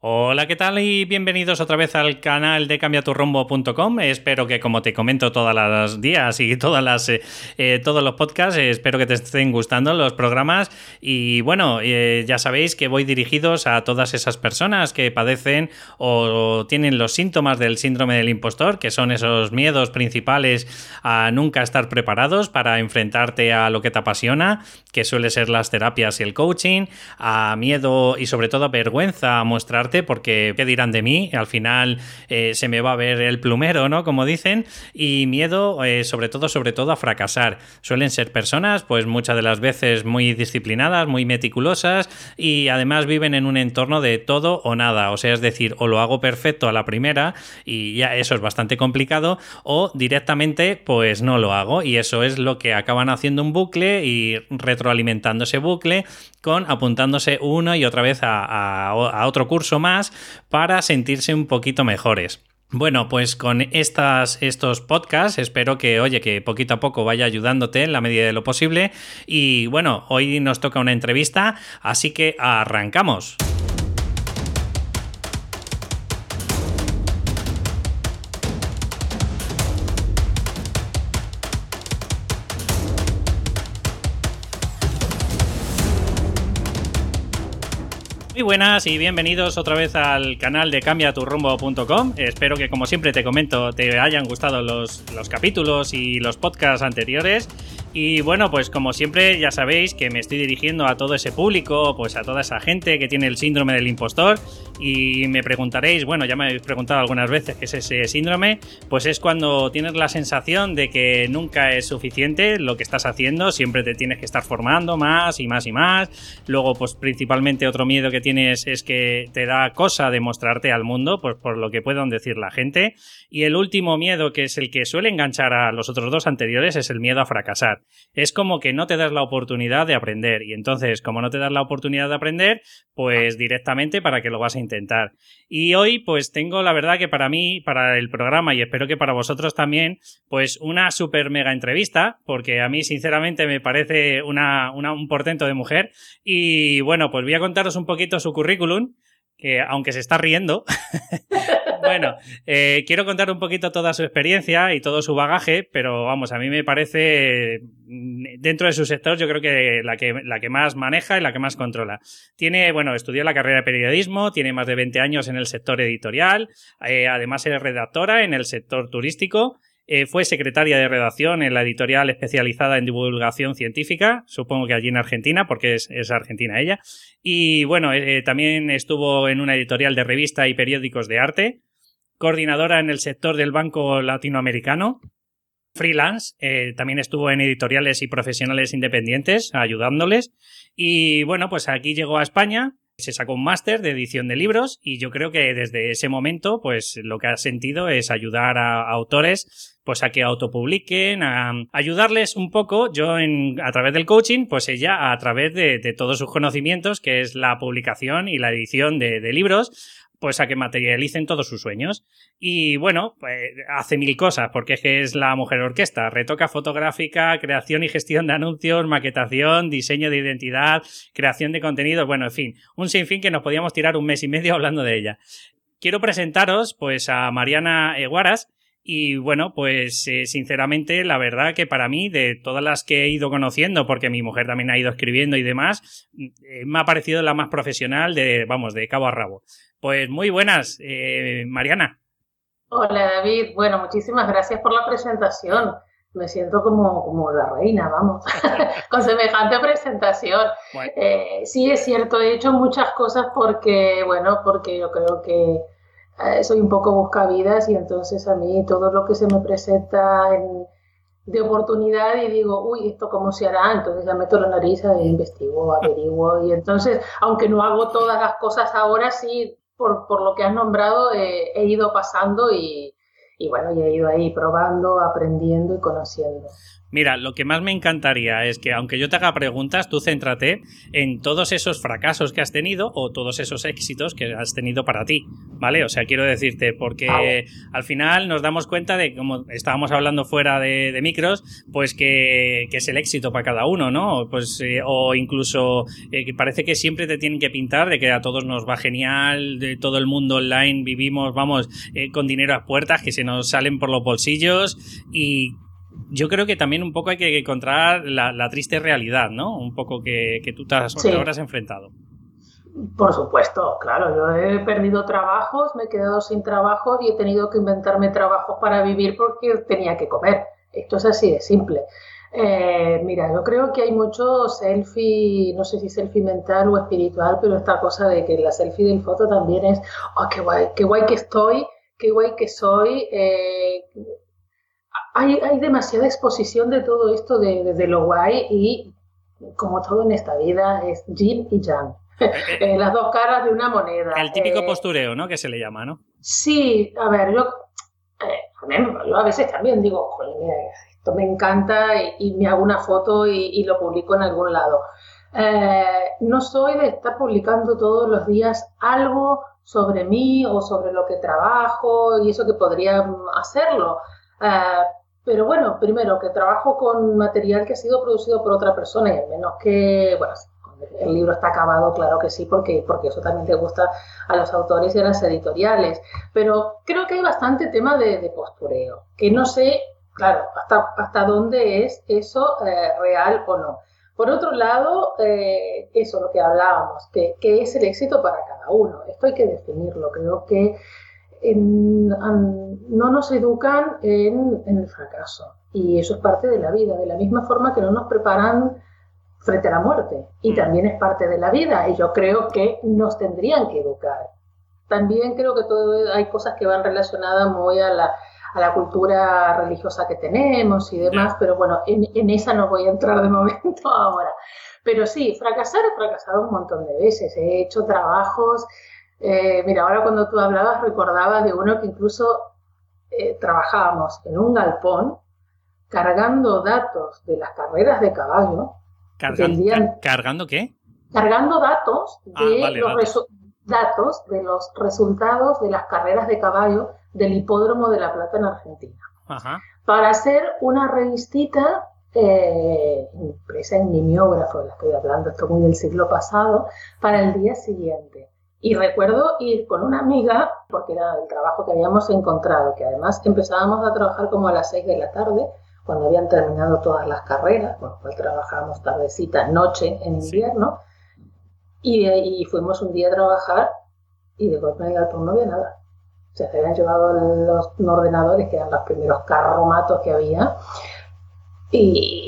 Hola, ¿qué tal? Y bienvenidos otra vez al canal de cambiaturrombo.com. Espero que, como te comento todos los días y eh, eh, todos los podcasts, eh, espero que te estén gustando los programas. Y bueno, ya sabéis que voy dirigidos a todas esas personas que padecen o tienen los síntomas del síndrome del impostor, que son esos miedos principales a nunca estar preparados para enfrentarte a lo que te apasiona, que suele ser las terapias y el coaching, a miedo y sobre todo a vergüenza a mostrar porque ¿qué dirán de mí? Al final eh, se me va a ver el plumero, ¿no? Como dicen, y miedo eh, sobre todo, sobre todo a fracasar. Suelen ser personas, pues muchas de las veces muy disciplinadas, muy meticulosas y además viven en un entorno de todo o nada, o sea, es decir, o lo hago perfecto a la primera y ya eso es bastante complicado, o directamente pues no lo hago y eso es lo que acaban haciendo un bucle y retroalimentando ese bucle con apuntándose uno y otra vez a otro curso más para sentirse un poquito mejores. Bueno, pues con estas, estos podcasts espero que, oye, que poquito a poco vaya ayudándote en la medida de lo posible. Y bueno, hoy nos toca una entrevista, así que arrancamos. Buenas y bienvenidos otra vez al canal de cambiaturrumbo.com. Espero que, como siempre te comento, te hayan gustado los, los capítulos y los podcasts anteriores. Y bueno, pues como siempre ya sabéis que me estoy dirigiendo a todo ese público, pues a toda esa gente que tiene el síndrome del impostor y me preguntaréis, bueno, ya me habéis preguntado algunas veces qué es ese síndrome, pues es cuando tienes la sensación de que nunca es suficiente lo que estás haciendo, siempre te tienes que estar formando más y más y más. Luego, pues principalmente otro miedo que tienes es que te da cosa demostrarte al mundo, pues por lo que puedan decir la gente. Y el último miedo, que es el que suele enganchar a los otros dos anteriores, es el miedo a fracasar es como que no te das la oportunidad de aprender. Y entonces, como no te das la oportunidad de aprender, pues directamente para que lo vas a intentar. Y hoy, pues tengo la verdad que para mí, para el programa y espero que para vosotros también, pues una super mega entrevista, porque a mí sinceramente me parece una, un portento de mujer. Y bueno, pues voy a contaros un poquito su currículum que aunque se está riendo, bueno, eh, quiero contar un poquito toda su experiencia y todo su bagaje, pero vamos, a mí me parece, mm, dentro de su sector, yo creo que la que, la que más maneja y la que más controla. Tiene, bueno, estudió la carrera de periodismo, tiene más de 20 años en el sector editorial, eh, además es redactora en el sector turístico, eh, fue secretaria de redacción en la editorial especializada en divulgación científica, supongo que allí en Argentina, porque es, argentina ella. Y bueno, eh, también estuvo en una editorial de revista y periódicos de arte, coordinadora en el sector del Banco Latinoamericano, freelance, eh, también estuvo en editoriales y profesionales independientes ayudándoles. Y bueno, pues aquí llegó a España se sacó un máster de edición de libros y yo creo que desde ese momento pues lo que ha sentido es ayudar a, autores pues a que autopubliquen, a ayudarles un poco, yo en, a través del coaching, pues ella a través de, todos sus conocimientos, que es la publicación y la edición de libros, pues a que materialicen todos sus sueños. Y bueno, pues hace mil cosas, porque es que es la mujer orquesta. Retoca fotográfica, creación y gestión de anuncios, maquetación, diseño de identidad, creación de contenidos, bueno, en fin, un sinfín que nos podíamos tirar un mes y medio hablando de ella. Quiero presentaros pues a Mariana Eguaras, y bueno, pues eh, sinceramente, la verdad que para mí, de todas las que he ido conociendo, porque mi mujer también ha ido escribiendo y demás, eh, me ha parecido la más profesional de, vamos, de cabo a rabo. Pues muy buenas, eh, Mariana. Hola David, bueno, muchísimas gracias por la presentación. Me siento como, como la reina, vamos, con semejante presentación. sí, es cierto, he hecho muchas cosas porque, bueno, porque yo creo que eh, soy un poco buscavidas y entonces a mí todo lo que se me presenta de oportunidad y digo, uy, ¿esto cómo se hará? Entonces ya meto la nariz e investigo, averiguo y entonces, aunque no hago todas las cosas ahora, sí, por, por lo que has nombrado, eh, he ido pasando y, y bueno, y he ido ahí probando, aprendiendo y conociendo. Mira, lo que más me encantaría es que, aunque yo te haga preguntas, tú céntrate en todos esos fracasos que has tenido o todos esos éxitos que has tenido para ti, ¿vale? O sea, quiero decirte, porque al final nos damos cuenta de, como estábamos hablando fuera de, micros, pues que, es el éxito para cada uno, ¿no? Pues, eh, o incluso eh, que parece que siempre te tienen que pintar de que a todos nos va genial, de todo el mundo online vivimos, vamos, eh, con dinero a puertas que se nos salen por los bolsillos y yo creo que también un poco hay que encontrar la, triste realidad, ¿no? Un poco que, tú te has, enfrentado. Por supuesto, claro, yo he perdido trabajos, me he quedado sin trabajo y he tenido que inventarme trabajos para vivir porque tenía que comer. Esto es así de simple. Eh, mira, yo creo que hay mucho selfie, no sé si selfie mental o espiritual, pero esta cosa de que la selfie del foto también es, oh, qué guay, qué guay que estoy, qué guay que soy. Eh, hay, hay demasiada exposición de todo esto de, de, lo guay y como todo en esta vida es yin y yang. Eh, eh, las dos caras de una moneda. El típico eh, postureo, ¿no? Que se le llama, ¿no? Sí, a ver, yo, yo a veces también digo, esto me encanta y, me hago una foto y, lo publico en algún lado. no soy de estar publicando todos los días algo sobre mí o sobre lo que trabajo y eso que podría hacerlo. Pero bueno, primero que trabajo con material que ha sido producido por otra persona y al menos que, bueno, el libro está acabado, claro que sí, porque, porque eso también te gusta a los autores y a las editoriales. Pero creo que hay bastante tema de, postureo, que no sé, claro, hasta, hasta dónde es eso eh, real o no. Por otro lado, eh, eso, lo que hablábamos, que, que, es el éxito para cada uno. Esto hay que definirlo. Creo que no nos educan en, el fracaso. Y eso es parte de la vida, de la misma forma que no nos preparan frente a la muerte. Y mm. también es parte de la vida. Y yo creo que nos tendrían que educar. También creo que todo, hay cosas que van relacionadas muy a la, a la cultura religiosa que tenemos y demás, pero bueno, en, en, esa no voy a entrar de momento ahora. Pero sí, fracasar he fracasado un montón de veces. He hecho trabajos eh, mira, ahora cuando tú hablabas recordaba de uno que incluso eh, trabajábamos en un galpón cargando datos de las carreras de caballo. ¿Cargando qué? Cargando datos ah, de, los datos. de los resultados de las carreras de caballo del hipódromo de La Plata en Argentina. Para hacer una revistita eh, impresa en mimeógrafo, la estoy hablando, esto muy del siglo pasado, para el día siguiente. Y recuerdo ir con una amiga, porque era el trabajo que habíamos encontrado, que además empezábamos a trabajar como a las 6 de la tarde, cuando habían terminado todas las carreras, con lo cual trabajábamos tardecita, noche en invierno, y, fuimos un día a trabajar y de golpe en el galpón no había nada. O sea, se habían llevado los ordenadores, que eran los primeros carromatos que había, y,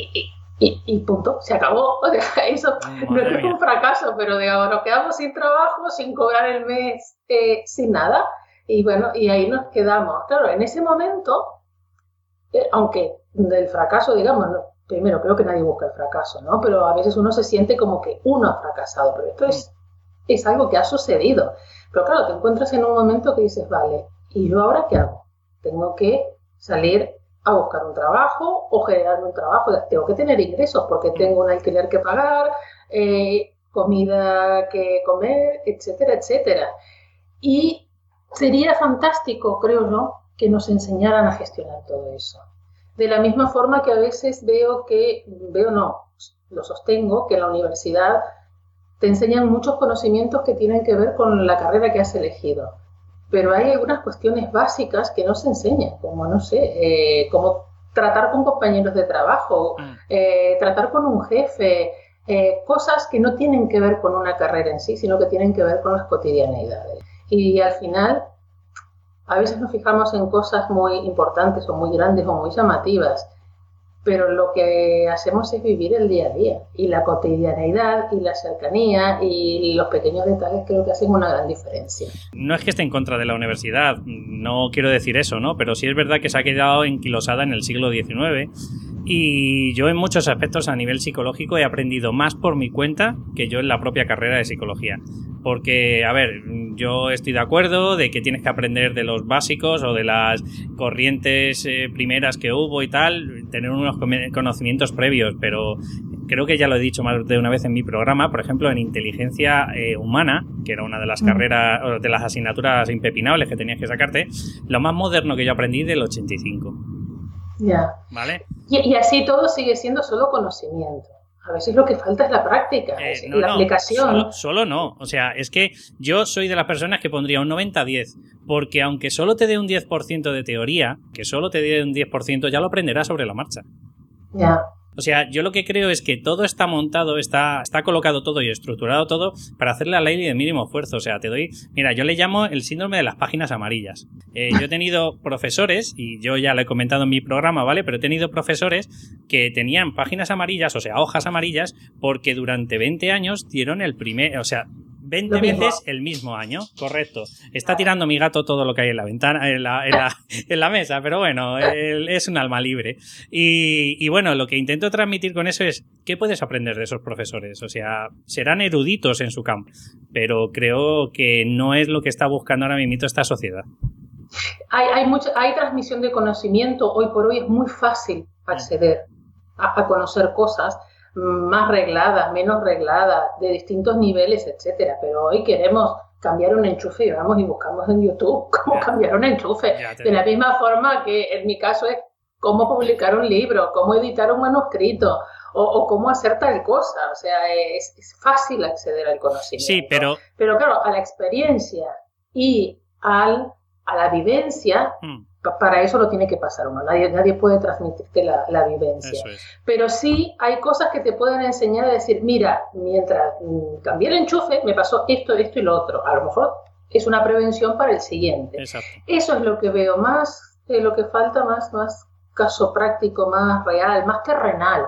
y, punto, se acabó. Eso no es un fracaso, pero digamos, nos quedamos sin trabajo, sin cobrar el mes, eh, sin nada. Y bueno, y ahí nos quedamos. Claro, en ese momento, eh, aunque del fracaso, digamos, primero creo que nadie busca el fracaso, ¿no? Pero a veces uno se siente como que uno ha fracasado, pero esto es, es algo que ha sucedido. Pero claro, te encuentras en un momento que dices, vale, ¿y yo ahora qué hago? Tengo que salir a buscar un trabajo o generarme un trabajo. Tengo que tener ingresos porque tengo un alquiler que pagar, eh, comida que comer, etcétera, etcétera. Y sería fantástico, creo yo, que nos enseñaran a gestionar todo eso. De la misma forma que a veces veo que, veo no, lo sostengo, que en la universidad te enseñan muchos conocimientos que tienen que ver con la carrera que has elegido pero hay algunas cuestiones básicas que no se enseñan, como, no sé, eh, como tratar con compañeros de trabajo, mm. eh, tratar con un jefe, eh, cosas que no tienen que ver con una carrera en sí, sino que tienen que ver con las cotidianeidades. Y al final, a veces nos fijamos en cosas muy importantes o muy grandes o muy llamativas, pero lo que hacemos es vivir el día a día y la cotidianeidad y la cercanía y los pequeños detalles creo que hacen una gran diferencia. No es que esté en contra de la universidad, no quiero decir eso, ¿no? Pero sí es verdad que se ha quedado enquilosada en el siglo XIX Y yo en muchos aspectos a nivel psicológico he aprendido más por mi cuenta que yo en la propia carrera de psicología. Porque, a ver, yo estoy de acuerdo de que tienes que aprender de los básicos o de las corrientes eh, primeras que hubo y tal, tener unos conocimientos previos, pero creo que ya lo he dicho más de una vez en mi programa, por ejemplo, en inteligencia eh, humana, que era una de las carreras, o de las asignaturas impepinables que tenías que sacarte, lo más moderno que yo aprendí del 85. Ya. ¿Vale? Y, así todo sigue siendo solo conocimiento. A veces lo que falta es la práctica, eh, la aplicación. Solo, no. O sea, es que yo soy de las personas que pondría un 90-10, porque aunque solo te dé un 10% de teoría, que solo te dé un 10%, ya lo aprenderás sobre la marcha. Ya. O sea, yo lo que creo es que todo está montado, está, está colocado todo y estructurado todo para hacerle la ley de mínimo esfuerzo. O sea, te doy. Mira, yo le llamo el síndrome de las páginas amarillas. Eh, yo he tenido profesores, y yo ya lo he comentado en mi programa, ¿vale? Pero he tenido profesores que tenían páginas amarillas, o sea, hojas amarillas, porque durante 20 años dieron el primer. O sea, 20 veces el mismo año, correcto. Está tirando mi gato todo lo que hay en la ventana, en la, en la, mesa, pero bueno, es un alma libre. Y, bueno, lo que intento transmitir con eso es, ¿qué puedes aprender de esos profesores? O sea, serán eruditos en su campo, pero creo que no es lo que está buscando ahora mismo esta sociedad. Hay, hay, mucha, hay transmisión de conocimiento, hoy por hoy es muy fácil acceder a conocer cosas más regladas, menos regladas, de distintos niveles, etcétera. Pero hoy queremos cambiar un enchufe y vamos y buscamos en YouTube cómo cambiar un enchufe. De la misma forma que en mi caso es cómo publicar un libro, cómo editar un manuscrito o, cómo hacer tal cosa. O sea, es, fácil acceder al conocimiento. Sí, pero... Pero claro, a la experiencia y al, a la vivencia, hmm para eso lo tiene que pasar uno. Nadie, nadie puede transmitirte la, vivencia. Pero sí hay cosas que te pueden enseñar a decir, mira, mientras mm, cambié el enchufe, me pasó esto, esto y lo otro. A lo mejor es una prevención para el siguiente. Eso es lo que veo más, lo que falta más, más caso práctico, más real, más terrenal.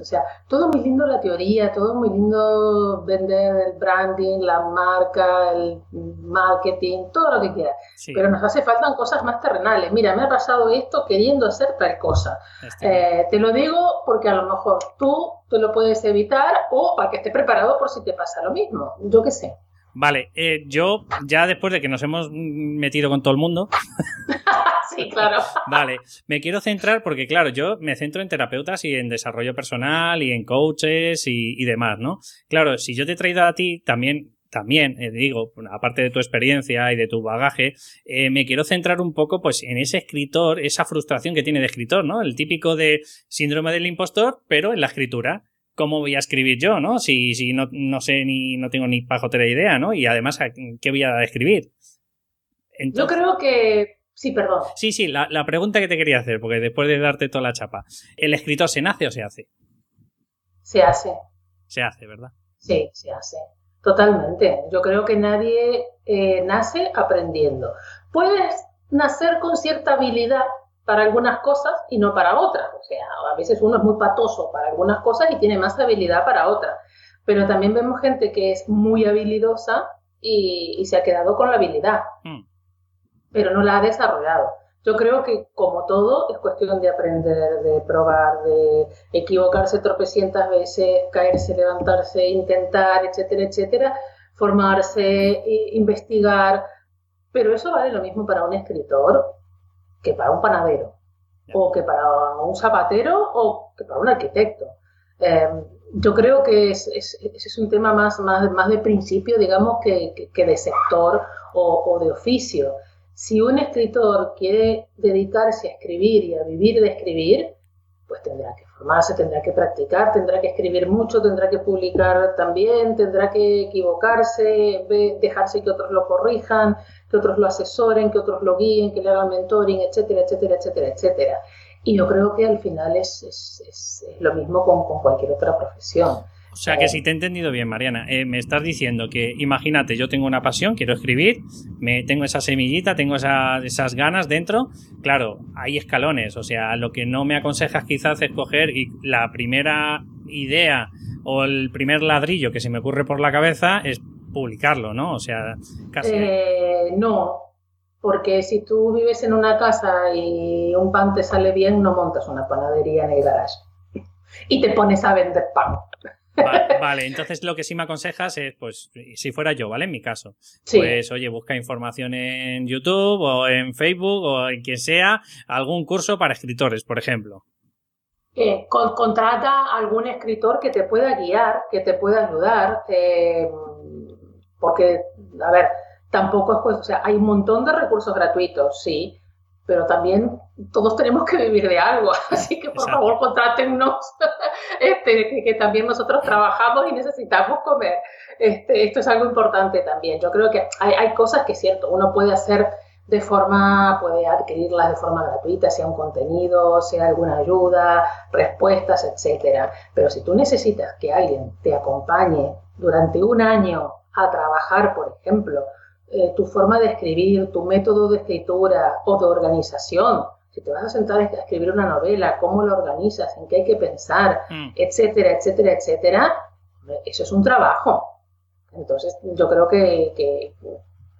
O sea, todo muy lindo la teoría, todo muy lindo vender el branding, la marca, el marketing, todo lo que quieras. Pero nos hace falta cosas más terrenales. Mira, me ha pasado esto queriendo hacer tal cosa. Eh, te lo digo porque a lo mejor tú te lo puedes evitar o para que estés preparado por si te pasa lo mismo. Yo qué sé. Vale, eh, yo ya después de que nos hemos metido con todo el mundo. sí, claro. Vale, me quiero centrar porque, claro, yo me centro en terapeutas y en desarrollo personal y en coaches y, demás, ¿no? Claro, si yo te he traído a ti también. También, eh, digo, aparte de tu experiencia y de tu bagaje, eh, me quiero centrar un poco pues en ese escritor, esa frustración que tiene de escritor, ¿no? El típico de síndrome del impostor, pero en la escritura cómo voy a escribir yo, ¿no? Si, si no, no sé ni no tengo ni pajotera idea, ¿no? Y además, ¿qué voy a escribir? yo creo que... Sí, perdón. Sí, sí, la, la, pregunta que te quería hacer, porque después de darte toda la chapa, ¿el escritor se nace o se hace? Se hace. Se hace, ¿verdad? Sí, se hace. Totalmente. Yo creo que nadie eh, nace aprendiendo. Puedes nacer con cierta habilidad para algunas cosas y no para otras. O sea, a veces uno es muy patoso para algunas cosas y tiene más habilidad para otras. Pero también vemos gente que es muy habilidosa y, se ha quedado con la habilidad, mm. Pero no la ha desarrollado. Yo creo que, como todo, es cuestión de aprender, de probar, de equivocarse tropecientas veces, caerse, levantarse, intentar, etcétera, etcétera, formarse, investigar. Pero eso vale lo mismo para un escritor que para un panadero, o que para un zapatero, o que para un arquitecto. Em, yo creo que es, es, un tema más, más, más de principio, digamos, que, que, de sector o, o, de oficio. Si un escritor quiere dedicarse a escribir y a vivir de escribir, pues tendrá que formarse, tendrá que practicar, tendrá que escribir mucho, tendrá que publicar también, tendrá que equivocarse, dejarse que otros lo corrijan, que otros lo asesoren, que otros lo guíen, que le hagan mentoring, etcétera, etcétera, etcétera, etcétera. Y yo creo que al final es, es, es, lo mismo con, con, cualquier otra profesión. O sea que si te he entendido bien, Mariana, eh, me estás diciendo que, imagínate, yo tengo una pasión, quiero escribir, me tengo esa semillita, tengo esas ganas dentro. Claro, hay escalones, o sea, lo que no me aconsejas quizás es coger y la primera idea o el primer ladrillo que se me ocurre por la cabeza es publicarlo, ¿no? O sea, casi. Eh, no, Porque si tú vives en una casa y un pan te sale bien, no montas una panadería en el garage y te pones a vender pan. Vale, entonces lo que sí me aconsejas es, pues, si fuera yo, ¿vale? En mi caso, pues, oye, busca información en YouTube o en Facebook o en quien sea, algún curso para escritores, por ejemplo. Eh, contrata a algún escritor que te pueda guiar, que te pueda ayudar, eh, porque, a ver, tampoco es pues, o sea, hay un montón de recursos gratuitos, sí, pero también todos tenemos que vivir de algo, así que por favor contrátennos, este, que, también nosotros trabajamos y necesitamos comer. Este, esto es algo importante también. Yo creo que hay, hay cosas que es cierto, uno puede hacer de forma, puede adquirirlas de forma gratuita, sea un contenido, sea alguna ayuda, respuestas, etcétera. Pero si tú necesitas que alguien te acompañe durante un año a trabajar, por ejemplo, eh, tu forma de escribir, tu método de escritura o de organización. Si te vas a sentar a escribir una novela, cómo la organizas, en qué hay que pensar, mm. etcétera, etcétera, etcétera, eso es un trabajo. Entonces, yo creo que,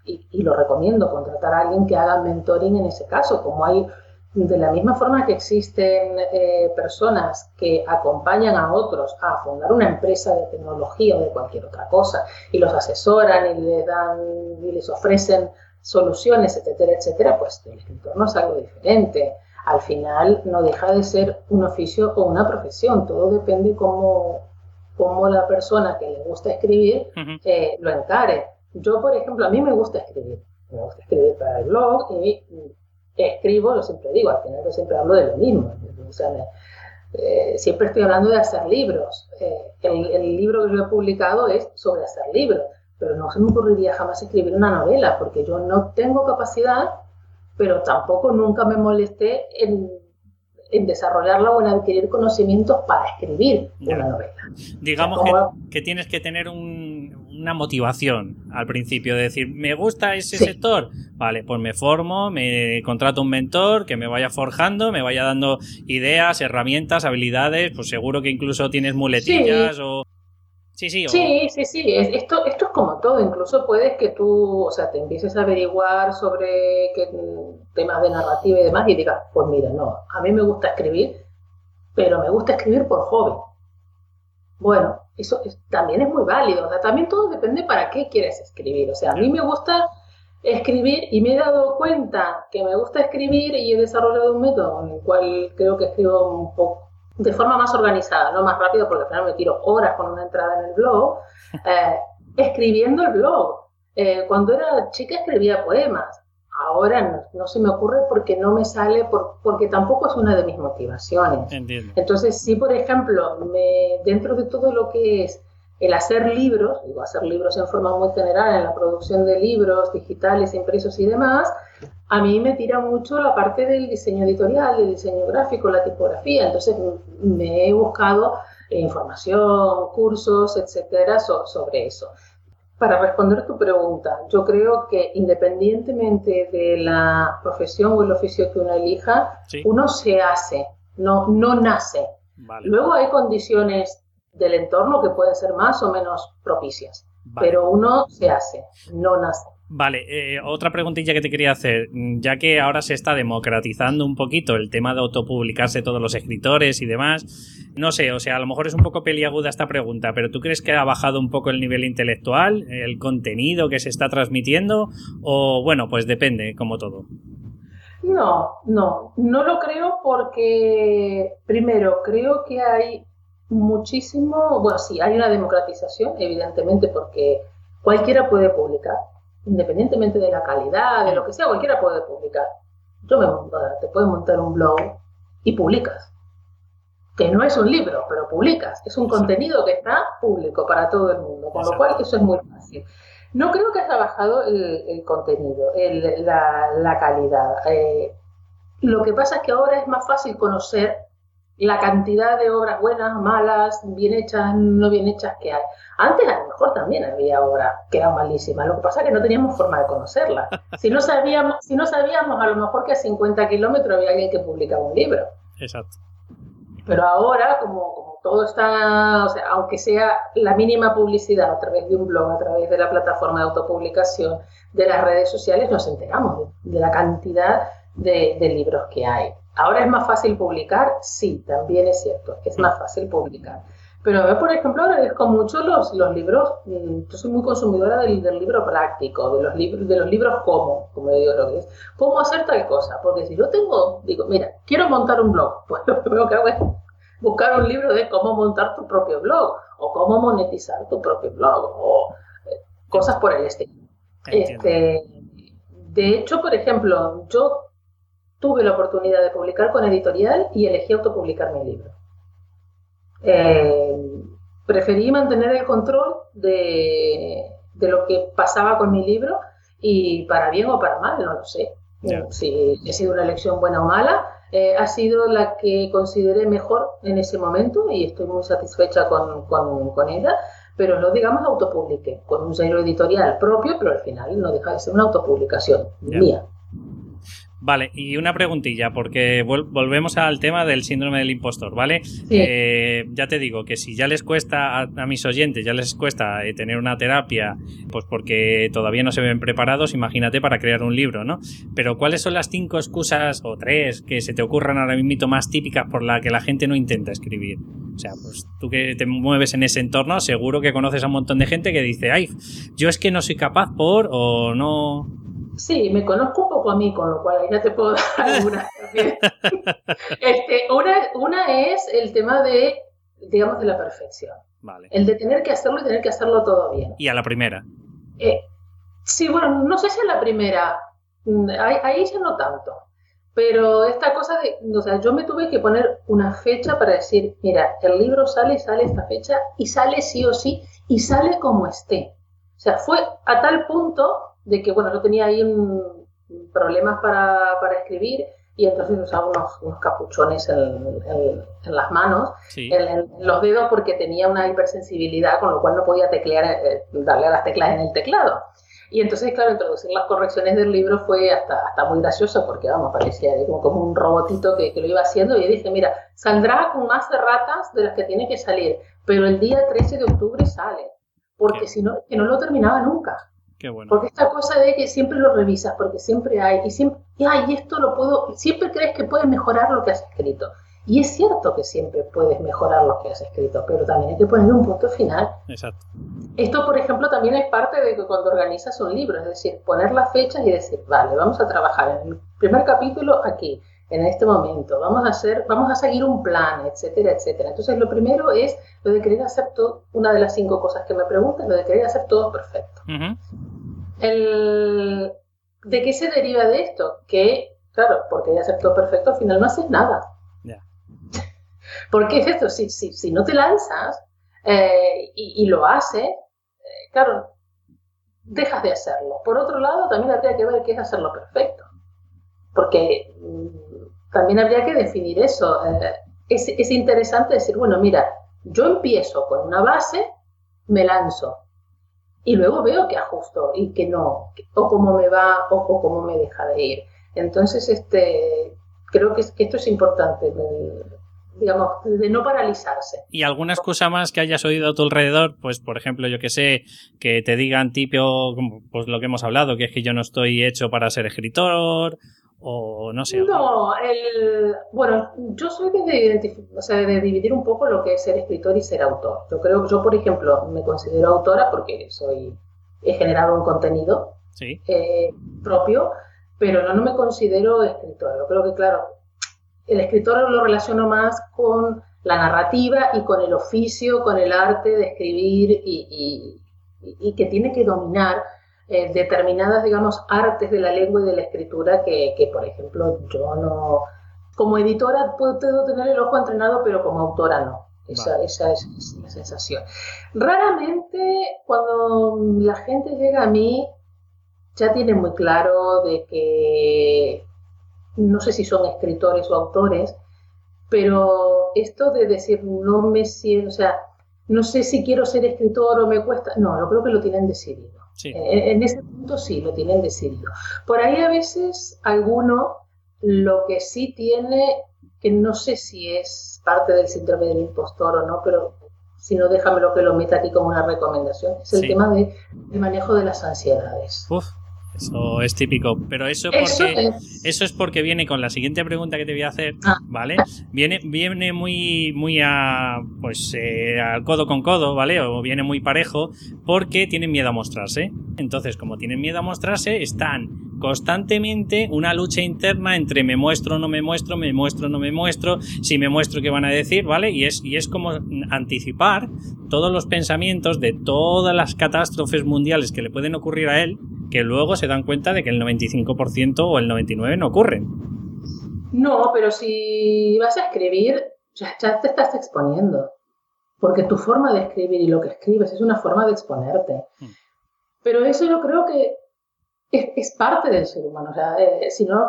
y, y, lo recomiendo, contratar a alguien que haga mentoring en ese caso, como hay de la misma forma que existen eh, personas que acompañan a otros a fundar una empresa de tecnología o de cualquier otra cosa y los asesoran y les dan y les ofrecen soluciones, etcétera, etcétera, pues el escritor no es algo diferente. Al final no deja de ser un oficio o una profesión, todo depende cómo, cómo la persona que le gusta escribir eh, lo encare. Yo, por ejemplo, a mí me gusta escribir, me gusta escribir para el blog y escribo, lo siempre digo, al final yo siempre hablo de lo mismo. Eh, siempre estoy hablando de hacer libros. Eh, el, libro que yo he publicado es sobre hacer libros, pero no se me ocurriría jamás escribir una novela, porque yo no tengo capacidad, pero tampoco nunca me molesté en, desarrollarla o en adquirir conocimientos para escribir una novela. Digamos que, tienes que tener una motivación al principio, de decir, me gusta ese sector, Vale, pues me formo, me contrato un mentor que me vaya forjando, me vaya dando ideas, herramientas, habilidades, pues seguro que incluso tienes muletillas o... Sí, sí, sí, sí, sí. Esto, esto es como todo. Incluso puedes que tú, o sea, te empieces a averiguar sobre qué, temas de narrativa y demás y digas, pues mira, no, a mí me gusta escribir, pero me gusta escribir por hobby. Bueno, eso también es muy válido. O sea, también todo depende para qué quieres escribir. O sea, a mí me gusta escribir y me he dado cuenta que me gusta escribir y he desarrollado un método en el cual creo que escribo un poco de forma más organizada, no más rápido porque al final me tiro horas con una entrada en el blog, eh, escribiendo el blog. Eh, cuando era chica escribía poemas, ahora no, se me ocurre porque no me sale, porque tampoco es una de mis motivaciones. Entonces, si por ejemplo, me, dentro de todo lo que es el hacer libros, digo hacer libros en forma muy general, en la producción de libros digitales, impresos y demás, a mí me tira mucho la parte del diseño editorial, del diseño gráfico, la tipografía. Entonces me he buscado información, cursos, etcétera, sobre eso. Para responder tu pregunta, yo creo que independientemente de la profesión o el oficio que uno elija, uno se hace, no, no nace. Luego hay condiciones del entorno que pueden ser más o menos propicias. Pero uno se hace, no nace. Vale, eh, otra preguntilla que te quería hacer, ya que ahora se está democratizando un poquito el tema de autopublicarse todos los escritores y demás, no sé, o sea, a lo mejor es un poco peliaguda esta pregunta, pero ¿tú crees que ha bajado un poco el nivel intelectual, el contenido que se está transmitiendo? O bueno, pues depende, como todo. No, no, no lo creo porque, primero, creo que hay muchísimo, bueno, sí, hay una democratización, evidentemente, porque cualquiera puede publicar, independientemente de la calidad, de lo que sea, cualquiera puede publicar. Yo me te puedo montar un blog y publicas, que no es un libro, pero publicas, es un contenido que está público para todo el mundo, con lo cual eso es muy fácil. No creo que haya bajado el, contenido, la, calidad. Eh, lo que pasa es que ahora es más fácil conocer la cantidad de obras buenas, malas, bien hechas, no bien hechas que hay. Antes a lo mejor también había obras que eran malísimas, lo que pasa es que no teníamos forma de conocerlas. Si no sabíamos, si no sabíamos a lo mejor que a 50 kilómetros había alguien que publicaba un libro. Exacto. Pero ahora, como, todo está, o sea, aunque sea la mínima publicidad a través de un blog, a través de la plataforma de autopublicación, de las redes sociales, nos enteramos de, la cantidad de, libros que hay. Ahora es más fácil publicar, sí, también es cierto, es más fácil publicar. Pero a por ejemplo, agradezco mucho los, los libros, mm, yo soy muy consumidora del, libro práctico, de los, libros de los libros cómo, como digo lo que es, cómo hacer tal cosa, porque si yo tengo, digo, mira, quiero montar un blog, pues lo primero que hago es buscar un libro de cómo montar tu propio blog, o cómo monetizar tu propio blog, o eh, cosas por el estilo. Este, de hecho, por ejemplo, yo tuve la oportunidad de publicar con editorial y elegí autopublicar mi libro. Eh, preferí mantener el control de, lo que pasaba con mi libro y para bien o para mal, no lo sé. Si ha sido una elección buena o mala, eh, ha sido la que consideré mejor en ese momento y estoy muy satisfecha con, con, ella, pero no digamos autopubliqué, con un sello editorial propio, pero al final no deja de ser una autopublicación mía. Vale, y una preguntilla, porque volvemos al tema del síndrome del impostor, ¿vale? Eh, ya te digo que si ya les cuesta a, mis oyentes, ya les cuesta eh, tener una terapia, pues porque todavía no se ven preparados, imagínate para crear un libro, ¿no? Pero ¿cuáles son las cinco excusas o tres que se te ocurran ahora mismo más típicas por la que la gente no intenta escribir? O sea, pues tú que te mueves en ese entorno, seguro que conoces a un montón de gente que dice, ay, yo es que no soy capaz por o no Sí, me conozco un poco a mí, con lo cual ahí ya te puedo dar algunas este, una, es el tema de, digamos, de la perfección. Vale. El de tener que hacerlo y tener que hacerlo todo bien. ¿Y a la primera? Eh, sí, bueno, no sé si a la primera, mm, ahí, ahí ya no tanto. Pero esta cosa de, o sea, yo me tuve que poner una fecha para decir, mira, el libro sale y sale esta fecha y sale sí o sí y sale como esté. O sea, fue a tal punto de que, bueno, yo tenía ahí un, problemas para, para, escribir y entonces usaba unos, unos capuchones en, en, las manos, en, los dedos, porque tenía una hipersensibilidad, con lo cual no podía teclear, eh, darle a las teclas en el teclado. Y entonces, claro, introducir las correcciones del libro fue hasta, hasta muy gracioso porque, vamos, parecía como, como un robotito que, que, lo iba haciendo. Y dije, mira, saldrá con más ratas de las que tiene que salir, pero el día 13 de octubre sale, porque si no, que no lo terminaba nunca. Porque esta cosa de que siempre lo revisas, porque siempre hay, y siempre, y, ay, esto lo puedo, siempre crees que puedes mejorar lo que has escrito. Y es cierto que siempre puedes mejorar lo que has escrito, pero también hay que poner un punto final. Exacto. Esto, por ejemplo, también es parte de que cuando organizas un libro, es decir, poner las fechas y decir, vale, vamos a trabajar en el primer capítulo aquí, en este momento, vamos a hacer, vamos a seguir un plan, etcétera, etcétera. Entonces, lo primero es lo de querer hacer todo, una de las cinco cosas que me preguntan, lo de querer hacer todo perfecto. El, ¿De qué se deriva de esto? Que, claro, porque ya todo perfecto, al final no haces nada. Porque es esto, si, si, si no te lanzas eh, y, lo haces, eh, claro, dejas de hacerlo. Por otro lado, también habría que ver qué es hacerlo perfecto. Porque mm, también habría que definir eso. Eh, es, es interesante decir, bueno, mira, yo empiezo con una base, me lanzo y luego veo que ajusto y que no, o cómo me va o, cómo me deja de ir. Entonces, este, creo que, esto es importante, digamos, de no paralizarse. ¿Y alguna excusa más que hayas oído a tu alrededor? Pues, por ejemplo, yo que sé, que te digan tipo, pues lo que hemos hablado, que es que yo no estoy hecho para ser escritor, o no sé. No, el, bueno, yo soy de, o sea, de dividir un poco lo que es ser escritor y ser autor. Yo creo que yo, por ejemplo, me considero autora porque soy, he generado un contenido eh, propio, pero no, no me considero escritora. Yo creo que, claro, el escritor lo relaciono más con la narrativa y con el oficio, con el arte de escribir y, y, y que tiene que dominar eh, determinadas, digamos, artes de la lengua y de la escritura que, que, por ejemplo, yo no... Como editora puedo tener el ojo entrenado, pero como autora no. Esa, esa es, la sensación. Raramente cuando la gente llega a mí ya tiene muy claro de que no sé si son escritores o autores, pero esto de decir no me siento, o sea, no sé si quiero ser escritor o me cuesta, no, yo creo que lo tienen decidido. Eh, en ese punto sí, lo tienen decidido. Por ahí a veces alguno lo que sí tiene que no sé si es parte del síndrome del impostor o no, pero si no, déjamelo que lo meta aquí como una recomendación. Es el tema de, manejo de las ansiedades. Uf, eso es típico, pero eso, porque, eso es. porque viene con la siguiente pregunta que te voy a hacer, ah. ¿vale? Viene, viene muy, muy a, pues, eh, al codo con codo, ¿vale? O viene muy parejo porque tienen miedo a mostrarse. Entonces, como tienen miedo a mostrarse, están constantemente una lucha interna entre me muestro, no me muestro, me muestro, no me muestro, si me muestro, ¿qué van a decir? ¿Vale? Y es, y es como anticipar todos los pensamientos de todas las catástrofes mundiales que le pueden ocurrir a él que luego se dan cuenta de que el 95% o el 99% no ocurren. No, pero si vas a escribir, ya, te estás exponiendo. Porque tu forma de escribir y lo que escribes es una forma de exponerte. Hmm. Pero eso yo creo que es, parte del ser humano. O sea, eh, si no,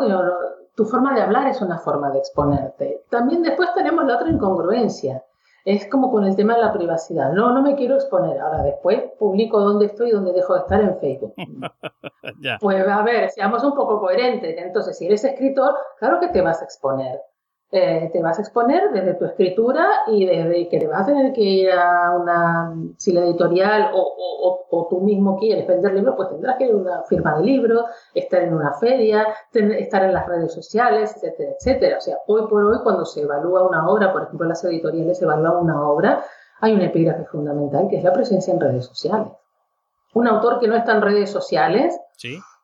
tu forma de hablar es una forma de exponerte. También después tenemos la otra incongruencia. Es como con el tema de la privacidad. No, no me quiero exponer. Ahora después publico dónde estoy y dónde dejo de estar en Facebook. Pues a ver, seamos un poco coherentes. Entonces, si eres escritor, claro que te vas a exponer. Eh, te vas a exponer desde tu escritura y desde que te vas a tener que ir a una, si la editorial o, o, tú mismo quieres vender libros, pues tendrás que ir a una firma de libros, estar en una feria, estar en las redes sociales, etcétera, etcétera. O sea, hoy por hoy cuando se evalúa una obra, por ejemplo, las editoriales se evalúa una obra, hay un epígrafe fundamental que es la presencia en redes sociales. Un autor que no está en redes sociales,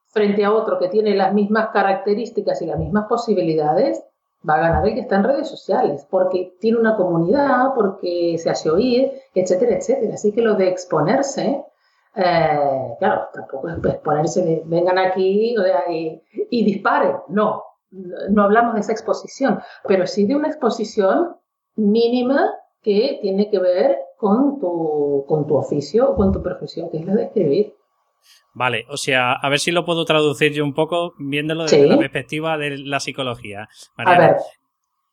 frente a otro que tiene las mismas características y las misas posibilidades, va a ganar el que está en redes sociales, porque tiene una comunidad, porque se hace oír, etcétera, etcétera. Así que lo de exponerse, eh, claro, tampoco es exponerse de vengan aquí y, y disparen, no, no hablamos de esa exposición, pero sí de una exposición mínima que tiene que ver con tu, con tu oficio o con tu profesión, que es la de escribir. Vale, o sea, a ver si lo puedo traducir yo un poco viéndolo desde la perspectiva de la psicología. a ver.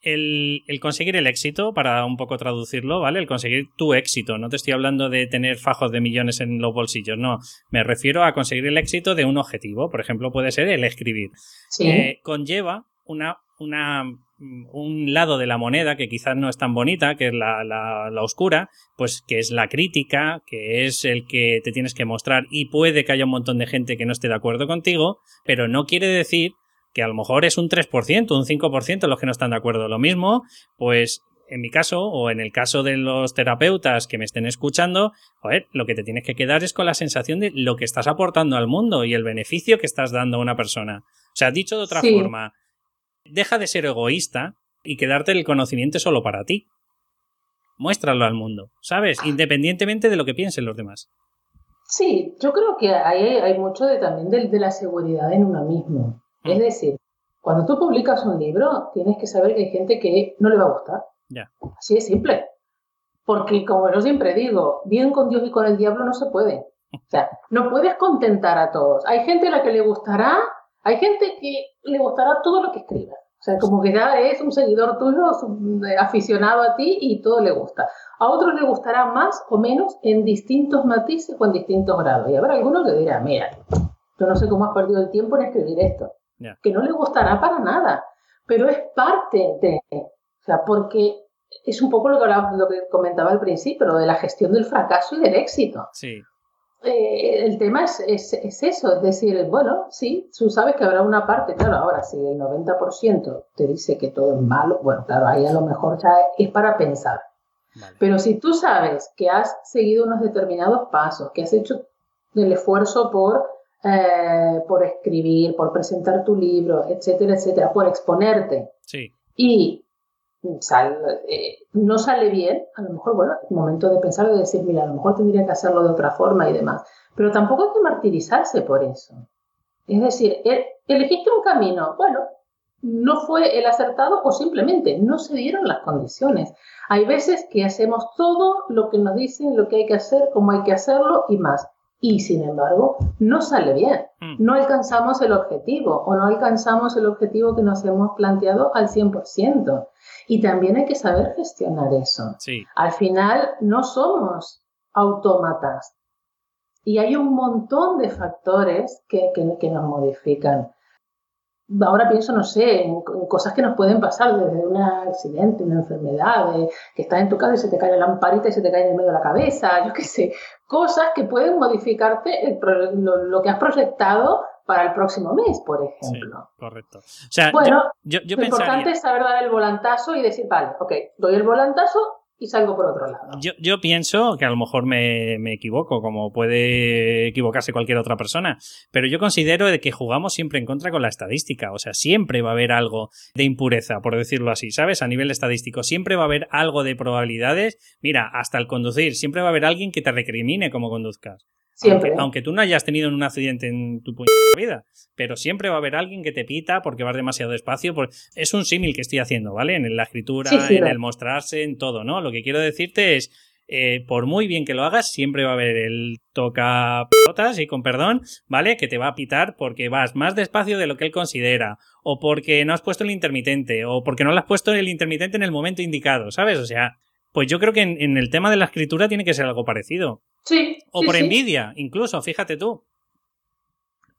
El, conseguir el éxito, para un poco traducirlo, ¿vale? El conseguir tu éxito. No te estoy hablando de tener fajos de millones en los bolsillos, no. Me refiero a conseguir el éxito de un objetivo. Por ejemplo, puede ser el escribir. Sí. Eh, conlleva una, una un lado de la moneda que quizás no es tan bonita, que es la, la, oscura, pues que es la crítica, que es el que te tienes que mostrar y puede que haya un montón de gente que no esté de acuerdo contigo, pero no quiere decir que a lo mejor es un 3%, un 5% los que no están de acuerdo. Lo mismo, pues en mi caso o en el caso de los terapeutas que me estén escuchando, joder, lo que te tienes que quedar es con la sensación de lo que estás aportando al mundo y el beneficio que estás dando a una persona. O sea, dicho de otra forma, Deja de ser egoísta y quedarte el conocimiento solo para ti. Muéstralo al mundo, ¿sabes? Independientemente de lo que piensen los demás. Sí, yo creo que hay, hay mucho de, también de, la seguridad en uno mismo. Mm. Es decir, cuando tú publicas un libro, tienes que saber que hay gente que no le va a gustar. Ya. Así de simple. Porque, como yo siempre digo, bien con Dios y con el diablo no se puede. O sea, no puedes contentar a todos. Hay gente a la que le gustará hay gente que le gustará todo lo que escribas. O sea, como que ya es un seguidor tuyo, aficionado a ti y todo le gusta. A otros le gustará más o menos en distintos matices o en distintos grados. Y habrá algunos que dirán, mira, yo no sé cómo has perdido el tiempo en escribir esto. Que no le gustará para nada. Pero es parte de... O sea, porque es un poco lo que, lo que comentaba al principio, lo de la gestión del fracaso y del éxito. Sí. Eh, el tema es, es, eso, es decir, bueno, sí, tú sabes que habrá una parte, claro, ahora si el 90% te dice que todo es malo, bueno, claro, ahí a lo mejor ya es para pensar. Pero si tú sabes que has seguido unos determinados pasos, que has hecho el esfuerzo por, eh, por escribir, por presentar tu libro, etcétera, etcétera, por exponerte, sí. y eh, no sale bien, a lo mejor, bueno, es momento de pensar, de decir, mira, a lo mejor tendría que hacerlo de otra forma y demás. Pero tampoco hay que martirizarse por eso. Es decir, elegiste un camino, bueno, no fue el acertado o simplemente no se dieron las condiciones. Hay veces que hacemos todo lo que nos dicen, lo que hay que hacer, cómo hay que hacerlo y más. Y sin embargo, no sale bien. Mm. No alcanzamos el objetivo o no alcanzamos el objetivo que nos hemos planteado al 100%. Y también hay que saber gestionar eso. Al final no somos autómatas. Y hay un montón de factores que, que, nos modifican. Ahora pienso, no sé, en, cosas que nos pueden pasar, desde un accidente, una enfermedad, que estás en tu casa y se te cae la lamparita y se te cae en el medio de la cabeza, yo qué sé, cosas que pueden modificarte lo, que has proyectado para el próximo mes, por ejemplo. correcto. bueno, yo, lo importante es saber dar el volantazo y decir, vale, ok, doy el volantazo y salgo por otro lado. Yo, yo pienso que a lo mejor me, me, equivoco, como puede equivocarse cualquier otra persona, pero yo considero de que jugamos siempre en contra con la estadística, o sea, siempre va a haber algo de impureza, por decirlo así, ¿sabes? A nivel estadístico, siempre va a haber algo de probabilidades. Mira, hasta el conducir, siempre va a haber alguien que te recrimine como conduzcas. Siempre. Aunque, tú no hayas tenido un accidente en tu vida, pero siempre va a haber alguien que te pita porque vas demasiado despacio. Es un símil que estoy haciendo, ¿vale? En la escritura, en el mostrarse, en todo, ¿no? Lo que quiero decirte es, eh, por muy bien que lo hagas, siempre va a haber el toca pelotas y con perdón, ¿vale? Que te va a pitar porque vas más despacio de lo que él considera, o porque no has puesto el intermitente, o porque no le has puesto el intermitente en el momento indicado, ¿sabes? O sea, pues yo creo que en el tema de la escritura tiene que ser algo parecido. Sí. O por envidia, incluso, fíjate tú.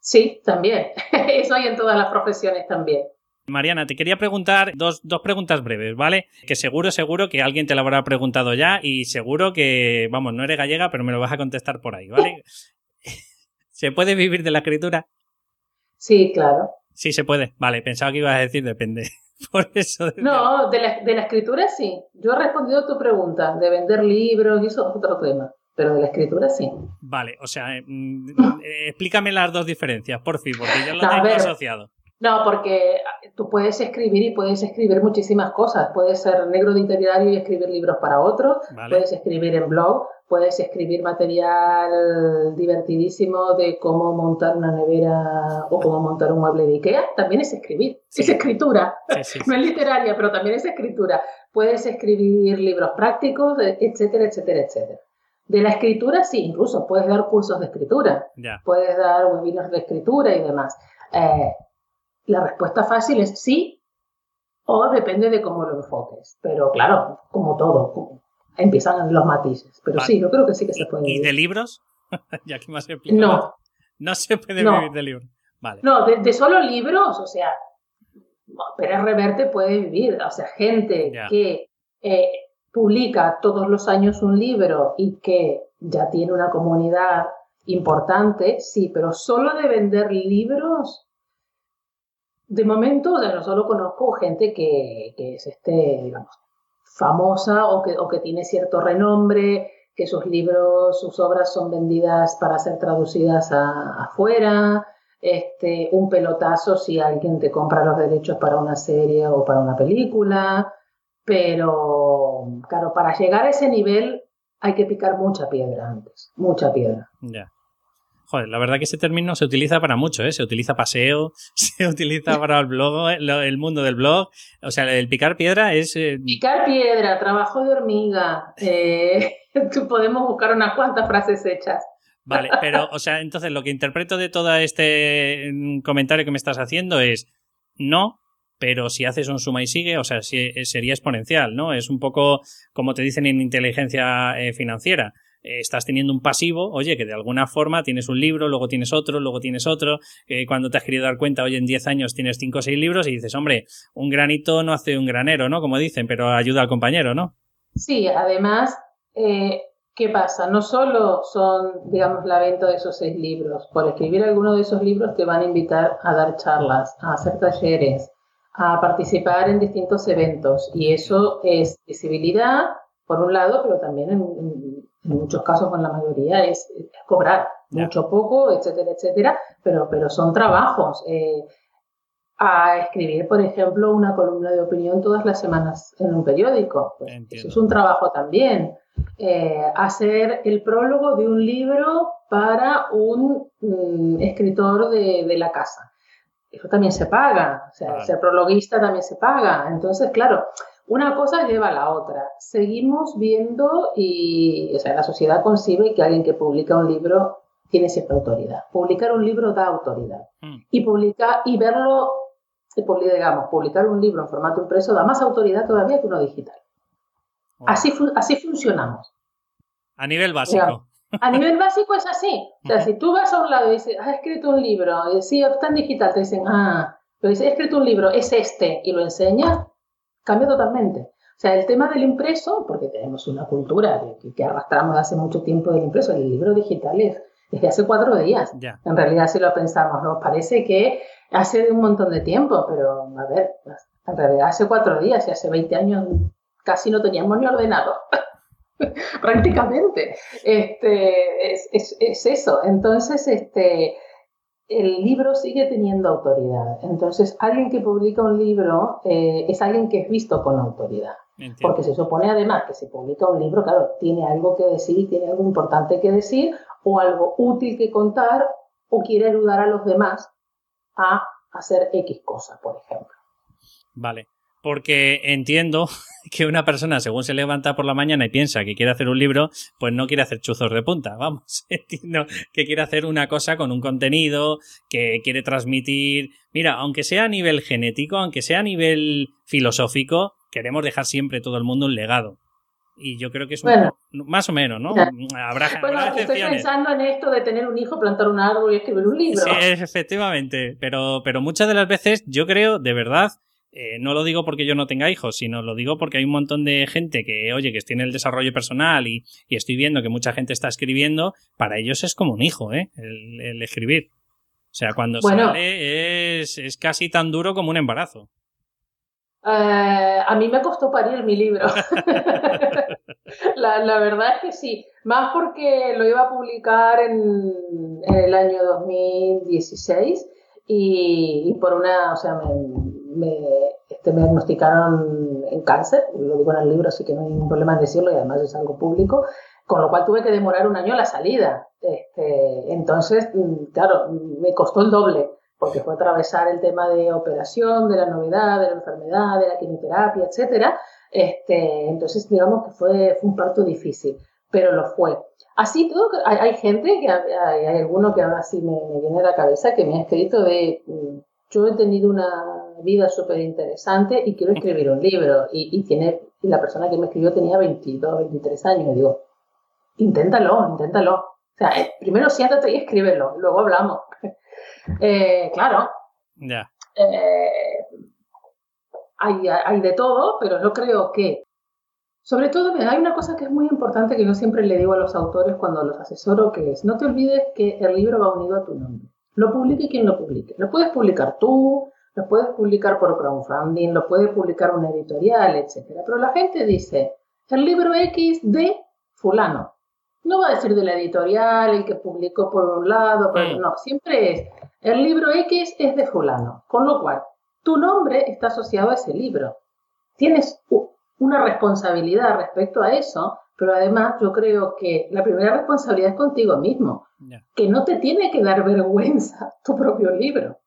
Sí, también. Eso hay en todas las profesiones también. Mariana, te quería preguntar dos, dos, preguntas breves, ¿vale? Que seguro, seguro que alguien te lo habrá preguntado ya y seguro que, vamos, no eres gallega, pero me lo vas a contestar por ahí, ¿vale? ¿Se puede vivir de la escritura? Sí, claro. Sí, se puede. Vale, pensaba que ibas a decir depende. Por eso. No, de la, de la escritura sí. Yo he respondido a tu pregunta de vender libros y eso es otro tema. Pero de la escritura sí. Vale, o sea, eh, mm, eh, explícame las dos diferencias, por fin, porque yo lo tengo asociado. No, porque tú puedes escribir y puedes escribir muchísimas cosas. Puedes ser negro de interiorario y escribir libros para otros. Puedes escribir en blog. Puedes escribir material divertidísimo de cómo montar una nevera o cómo montar un mueble de Ikea. También es escribir. Es escritura. no es literaria, pero también es escritura. Puedes escribir libros prácticos, etcétera, etcétera, etcétera. De la escritura, sí, incluso puedes dar cursos de escritura, puedes dar webinars de escritura y demás. Eh, la respuesta fácil es sí, o depende de cómo lo enfoques. Pero claro, como todo, empiezan los matices. Pero sí, yo creo que sí que se puede. ¿Y de libros? ya que más No. No se puede vivir de libros. Vale. No, de, solo libros, o sea, Pérez Reverte puede vivir. O sea, gente que eh, publica todos los años un libro y que ya tiene una comunidad importante, sí, pero solo de vender libros, de momento, o sea, no solo conozco gente que, es este, digamos, famosa o que, o que tiene cierto renombre, que sus libros, sus obras son vendidas para ser traducidas afuera, este, un pelotazo si alguien te compra los derechos para una serie o para una película, pero, claro, para llegar a ese nivel hay que picar mucha piedra antes, mucha piedra. Ya. Joder, la verdad que ese término se utiliza para mucho, ¿eh? Se utiliza paseo, se utiliza para el blog, el mundo del blog. O sea, el picar piedra es... Eh, picar piedra, trabajo de hormiga. Eh, podemos buscar unas cuantas frases hechas. Vale, pero, o sea, entonces lo que interpreto de todo este mm, comentario que me estás haciendo es no, pero si haces un suma y sigue, o sea, eh, sería exponencial, ¿no? Es un poco como te dicen en inteligencia eh, financiera. Eh, estás teniendo un pasivo, oye, que de alguna forma tienes un libro, luego tienes otro, luego tienes otro. cuando te has querido dar cuenta, hoy en 10 años tienes 5 o 6 libros y dices, hombre, un granito no hace un granero, ¿no? Como dicen, pero ayuda al compañero, ¿no? Sí, además, ¿qué pasa? No solo son, digamos, la venta de esos 6 libros. Por escribir alguno de esos libros te van a invitar a dar charlas, a hacer talleres, a participar en distintos eventos y eso es visibilidad, por un lado, pero también en, muchos casos, con la mayoría, es, cobrar mucho, poco, etcétera, etcétera, pero, pero son trabajos. Eh, a escribir, por ejemplo, una columna de opinión todas las semanas en un periódico. Pues, eso es un trabajo también. Eh, hacer el prólogo de un libro para un mm, escritor de, de, la casa eso también se paga, o sea, ser prologuista también se paga. Entonces, claro, una cosa lleva a la otra. Seguimos viendo y, o sea, la sociedad concibe que alguien que publica un libro tiene cierta autoridad. Publicar un libro da autoridad. Mm. Y publicar y verlo, digamos, publicar un libro en formato impreso da más autoridad todavía que uno digital. Así, así funcionamos. A nivel básico. A nivel básico es así. O sea, si tú vas a un lado y dices, has escrito un libro, y sí, está en digital, te dicen, ah, Pero dice, he escrito un libro, es este, y lo enseña, cambia totalmente. O sea, el tema del impreso, porque tenemos una cultura que, que arrastramos hace mucho tiempo del impreso, el libro digital es desde hace cuatro días. En realidad, si lo pensamos, nos parece que hace un montón de tiempo, pero a ver, en realidad hace cuatro días y hace 20 años casi no teníamos ni ordenador. Prácticamente. Este, es, es, es, eso. Entonces, este, el libro sigue teniendo autoridad. Entonces, alguien que publica un libro eh, es alguien que es visto con autoridad. Porque se supone además que si publica un libro, claro, tiene algo que decir, tiene algo importante que decir, o algo útil que contar, o quiere ayudar a los demás a hacer X cosas, por ejemplo. Vale porque entiendo que una persona, según se levanta por la mañana y piensa que quiere hacer un libro, pues no quiere hacer chuzos de punta, vamos, entiendo que quiere hacer una cosa con un contenido, que quiere transmitir, mira, aunque sea a nivel genético, aunque sea a nivel filosófico, queremos dejar siempre todo el mundo un legado. Y yo creo que es más o menos, ¿no? Habrá, bueno, estoy pensando en esto de tener un hijo, plantar un árbol y escribir un libro. Sí, efectivamente. Pero, pero muchas de las veces yo creo, de verdad, eh, no lo digo porque yo no tenga hijos, sino lo digo porque hay un montón de gente que, oye, que tiene el desarrollo personal y, estoy viendo que mucha gente está escribiendo, para ellos es como un hijo, ¿eh? El, escribir. O sea, cuando sale es, es, casi tan duro como un embarazo. Eh, a mí me costó parir mi libro. la, verdad es que sí. Más porque lo iba a publicar en, el año 2016 y, y por una, o sea, me, me, este, me diagnosticaron en cáncer, lo digo en el libro, así que no hay ningún problema en decirlo y además es algo público, con lo cual tuve que demorar un año la salida. Este, entonces, mm, claro, me costó el doble, porque fue atravesar el tema de operación, de la novedad, de la enfermedad, de la quimioterapia, etcétera. Este, entonces, digamos que fue, fue un parto difícil, pero lo fue. Así todo, hay, hay gente, que hay, hay, alguno que ahora sí me, me, viene a la cabeza, que me ha escrito de, mm, yo he tenido una vida súper interesante y quiero escribir un libro. Y, tiene, la persona que me escribió tenía 22, 23 años. Y digo, inténtalo, inténtalo. O sea, eh, primero siéntate y escríbelo, luego hablamos. Eh, claro. Ya. Eh, hay, hay, de todo, pero yo creo que, sobre todo, hay una cosa que es muy importante que yo siempre le digo a los autores cuando los asesoro, que es, no te olvides que el libro va unido a tu nombre. Lo publique quien lo publique. Lo puedes publicar tú, lo puedes publicar por crowdfunding, lo puede publicar una editorial, etc. Pero la gente dice, el libro X de fulano. No va a decir de la editorial, el que publicó por un lado, pero no, siempre es, el libro X es de fulano. Con lo cual, tu nombre está asociado a ese libro. Tienes una responsabilidad respecto a eso, pero además yo creo que la primera responsabilidad es contigo mismo, que no te tiene que dar vergüenza tu propio libro.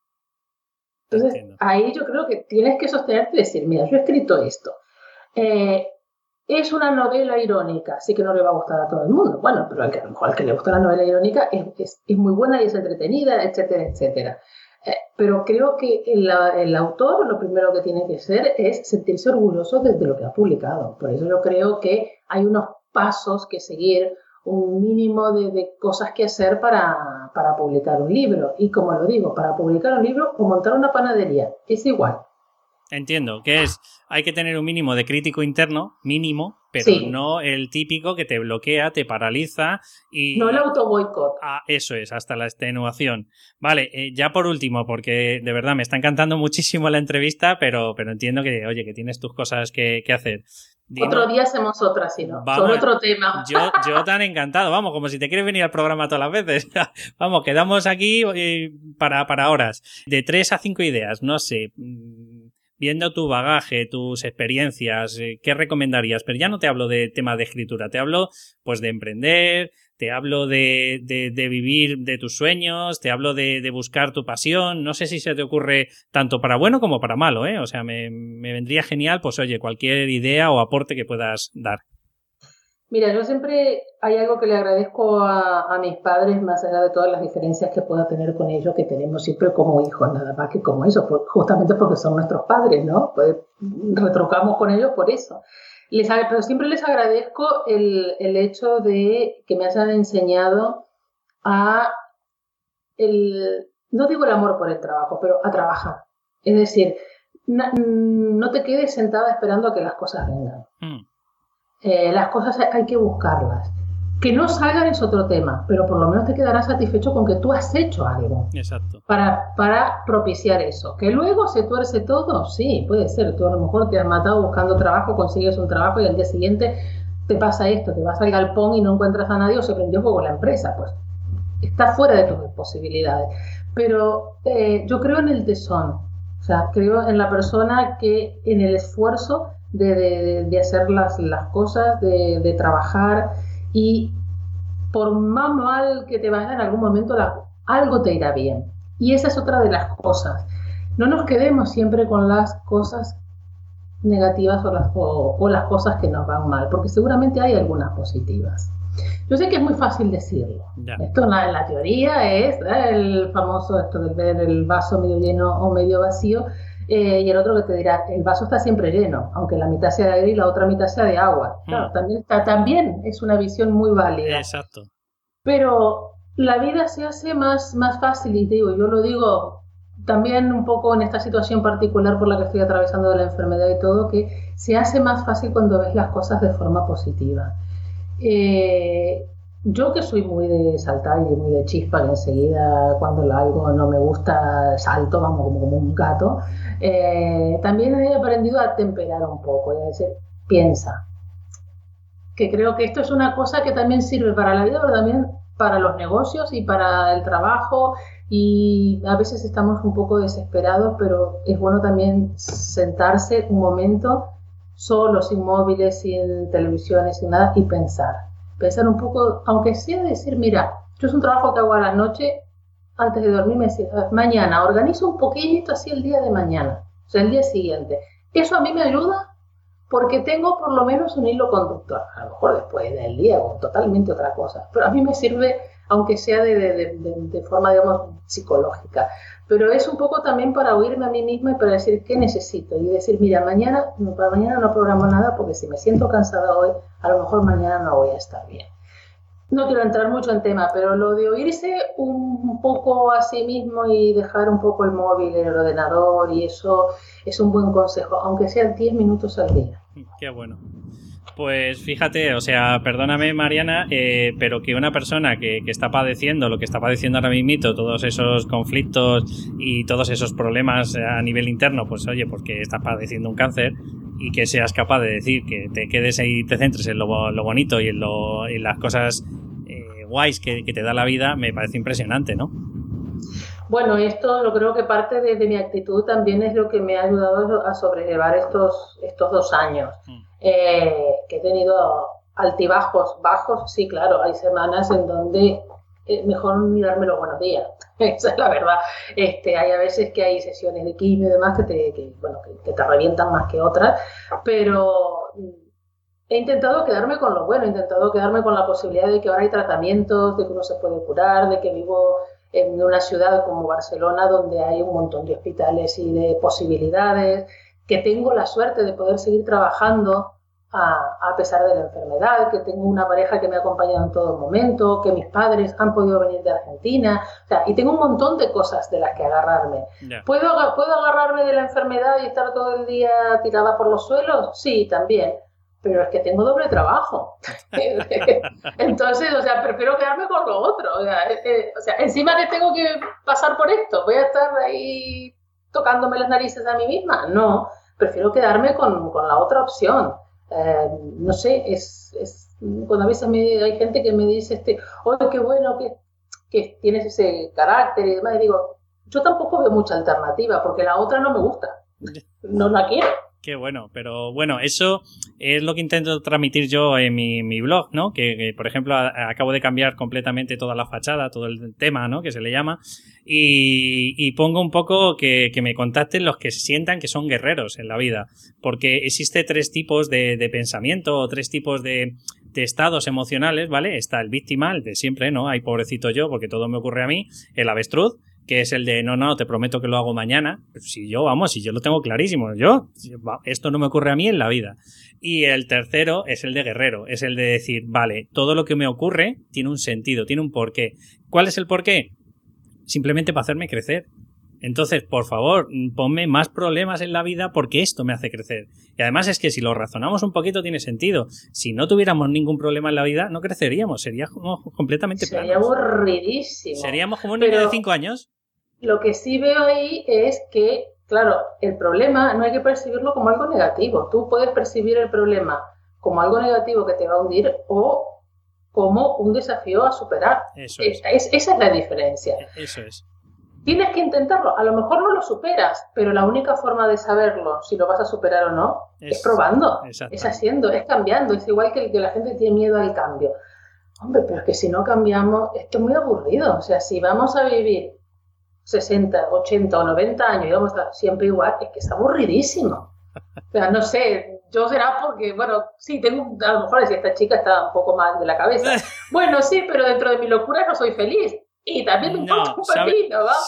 Entonces, ahí yo creo que tienes que sostenerte y decir, mira, yo he escrito esto. Eh, es una novela irónica, sí que no le va a gustar a todo el mundo. Bueno, pero al que, a lo mejor al que le gusta la novela irónica es, es, muy buena y es entretenida, etcétera, etcétera. Eh, pero creo que el, el, autor lo primero que tiene que hacer es sentirse orgulloso de, de lo que ha publicado. Por eso yo creo que hay unos pasos que seguir, un mínimo de, cosas que hacer para, para, publicar un libro. Y como lo digo, para publicar un libro o montar una panadería, es igual. Entiendo, que es, hay que tener un mínimo de crítico interno, mínimo, pero no el típico que te bloquea, te paraliza y... No el auto boicot. Ah, eso es, hasta la extenuación. Vale, eh, ya por último, porque de verdad me está encantando muchísimo la entrevista, pero, pero entiendo que, oye, que tienes tus cosas que, que hacer. Otro día hacemos otra, si no. sobre otro tema. Yo, yo tan encantado, vamos, como si te quieres venir al programa todas las veces. vamos, quedamos aquí eh, para, para horas. De tres a cinco ideas, no sé. Viendo tu bagaje, tus experiencias, eh, ¿qué recomendarías? Pero ya no te hablo de tema de escritura, te hablo pues de emprender, te hablo de, de, vivir de tus sueños, te hablo de, buscar tu pasión. No sé si se te ocurre tanto para bueno como para malo, ¿eh? O sea, me, vendría genial, pues oye, cualquier idea o aporte que puedas dar. Mira, yo siempre hay algo que le agradezco a, mis padres, más allá de todas las diferencias que pueda tener con ellos, que tenemos siempre como hijos, nada más que como eso, justamente porque son nuestros padres, ¿no? Pues retrocamos con ellos por eso. Les, pero siempre les agradezco el, el, hecho de que me hayan enseñado a, el, no digo el amor por el trabajo, pero a trabajar. Es decir, no te quedes sentada esperando a que las cosas vengan. Mm. Eh, las cosas hay que buscarlas. Que no salgan es otro tema, pero por lo menos te quedarás satisfecho con que tú has hecho algo. Exacto. Para, para propiciar eso. Que luego se tuerce todo, sí, puede ser. Tú a lo mejor te has matado buscando trabajo, consigues un trabajo y al día siguiente te pasa esto, te vas al galpón y no encuentras a nadie o se prendió fuego la empresa. Pues está fuera de tus posibilidades. Pero eh, yo creo en el tesón. O sea, creo en la persona que en el esfuerzo de, hacer las, las cosas, de, trabajar y por más mal que te vaya en algún momento, algo te irá bien. Y esa es otra de las cosas. No nos quedemos siempre con las cosas negativas o las, o, las cosas que nos van mal, porque seguramente hay algunas positivas. Yo sé que es muy fácil decirlo. Esto en la, teoría es ¿eh? el famoso esto de ver el vaso medio lleno o medio vacío, eh, y el otro que te dirá, el vaso está siempre lleno, aunque la mitad sea de aire y la otra mitad sea de agua. Claro, mm. también, también es una visión muy válida. Exacto. Pero la vida se hace más, más fácil, y digo, yo lo digo también un poco en esta situación particular por la que estoy atravesando de la enfermedad y todo, que se hace más fácil cuando ves las cosas de forma positiva. Eh, yo que soy muy de saltar y muy de chispa, que enseguida cuando algo no me gusta salto, vamos, como, un gato, eh, también he aprendido a temperar un poco y a decir, piensa. Que creo que esto es una cosa que también sirve para la vida, pero también para los negocios y para el trabajo. Y a veces estamos un poco desesperados, pero es bueno también sentarse un momento solo, sin móviles, sin televisiones, sin nada, y pensar. Pensar un poco, aunque sea decir, mira, yo es un trabajo que hago a la noche, antes de dormir me decía, mañana, organizo un poquito así el día de mañana, o sea, el día siguiente. Eso a mí me ayuda porque tengo por lo menos un hilo conductor. A lo mejor después del día o totalmente otra cosa, pero a mí me sirve, aunque sea de, de, de, forma, digamos, psicológica. Pero es un poco también para oírme a mí misma y para decir qué necesito. Y decir, mira, mañana, para mañana no programo nada porque si me siento cansada hoy, a lo mejor mañana no voy a estar bien. No quiero entrar mucho en tema, pero lo de oírse un poco a sí mismo y dejar un poco el móvil, el ordenador y eso es un buen consejo, aunque sean 10 minutos al día. Qué bueno. Pues fíjate, o sea, perdóname Mariana, eh, pero que una persona que, que, está padeciendo lo que está padeciendo ahora mismo, todos esos conflictos y todos esos problemas a nivel interno, pues oye, porque está padeciendo un cáncer y que seas capaz de decir que te quedes ahí y te centres en lo, bonito y en, lo, en las cosas eh, guays que, te da la vida, me parece impresionante, ¿no? Bueno, esto lo creo que parte de, mi actitud también es lo que me ha ayudado a sobrellevar estos, estos dos años. Mm. Eh, he tenido altibajos, bajos, sí, claro, hay semanas en donde eh, mejor mirarme los buenos días, esa es la verdad. Este, hay a veces que hay sesiones de quimio y demás que te, bueno, que, te revientan más que otras, pero mm, he intentado quedarme con lo bueno, he intentado quedarme con la posibilidad de que ahora hay tratamientos, de que uno se puede curar, de que vivo en una ciudad como Barcelona donde hay un montón de hospitales y de posibilidades, que tengo la suerte de poder seguir trabajando a, pesar de la enfermedad, que tengo una pareja que me ha acompañado en todo momento, que mis padres han podido venir de Argentina, o sea, y tengo un montón de cosas de las que agarrarme. ¿Puedo, ¿Puedo agarrarme de la enfermedad y estar todo el día tirada por los suelos? Sí, también. Pero es que tengo doble trabajo. Entonces, o sea, prefiero quedarme con lo otro. O sea, eh, eh, o sea, encima que tengo que pasar por esto, voy a estar ahí tocándome las narices a mí misma. No, prefiero quedarme con, con la otra opción. Eh, no sé, es, es, cuando a veces me, hay gente que me dice, este, oye, qué bueno que, que tienes ese carácter y demás, y digo, yo tampoco veo mucha alternativa, porque la otra no me gusta, no la quiero. Qué bueno, pero bueno, eso es lo que intento transmitir yo en mi, blog, ¿no? Que, por ejemplo, acabo de cambiar completamente toda la fachada, todo el tema, ¿no? Que se le llama. Y, pongo un poco que, me contacten los que se sientan que son guerreros en la vida. Porque existe tres tipos de, pensamiento o tres tipos de, de estados emocionales, ¿vale? Está el víctima, el de siempre, ¿no? Hay pobrecito yo porque todo me ocurre a mí. El avestruz, que es el de no, no, te prometo que lo hago mañana. Si yo, vamos, si yo lo tengo clarísimo, yo, esto no me ocurre a mí en la vida. Y el tercero es el de guerrero, es el de decir, vale, todo lo que me ocurre tiene un sentido, tiene un porqué. ¿Cuál es el porqué? Simplemente para hacerme crecer. Entonces, por favor, ponme más problemas en la vida porque esto me hace crecer. Y además es que si lo razonamos un poquito tiene sentido. Si no tuviéramos ningún problema en la vida, no creceríamos, seríamos completamente Sería aburridísimo. Seríamos como un niño de cinco años. Lo que sí veo ahí es que, claro, el problema no hay que percibirlo como algo negativo. Tú puedes percibir el problema como algo negativo que te va a hundir o como un desafío a superar. Eso es. esa es la diferencia. Eso es. Tienes que intentarlo. A lo mejor no lo superas, pero la única forma de saberlo, si lo vas a superar o no, es, probando, es haciendo, es cambiando. Es igual que, que la gente tiene miedo al cambio. Hombre, pero es que si no cambiamos, esto es muy aburrido. O sea, si vamos a vivir 60, 80 o 90 años y vamos a estar siempre igual, es que es aburridísimo. O sea, no sé, yo será porque, bueno, sí, tengo, a lo mejor si esta chica está un poco mal de la cabeza. Bueno, sí, pero dentro de mi locura no soy feliz. Y también me importa un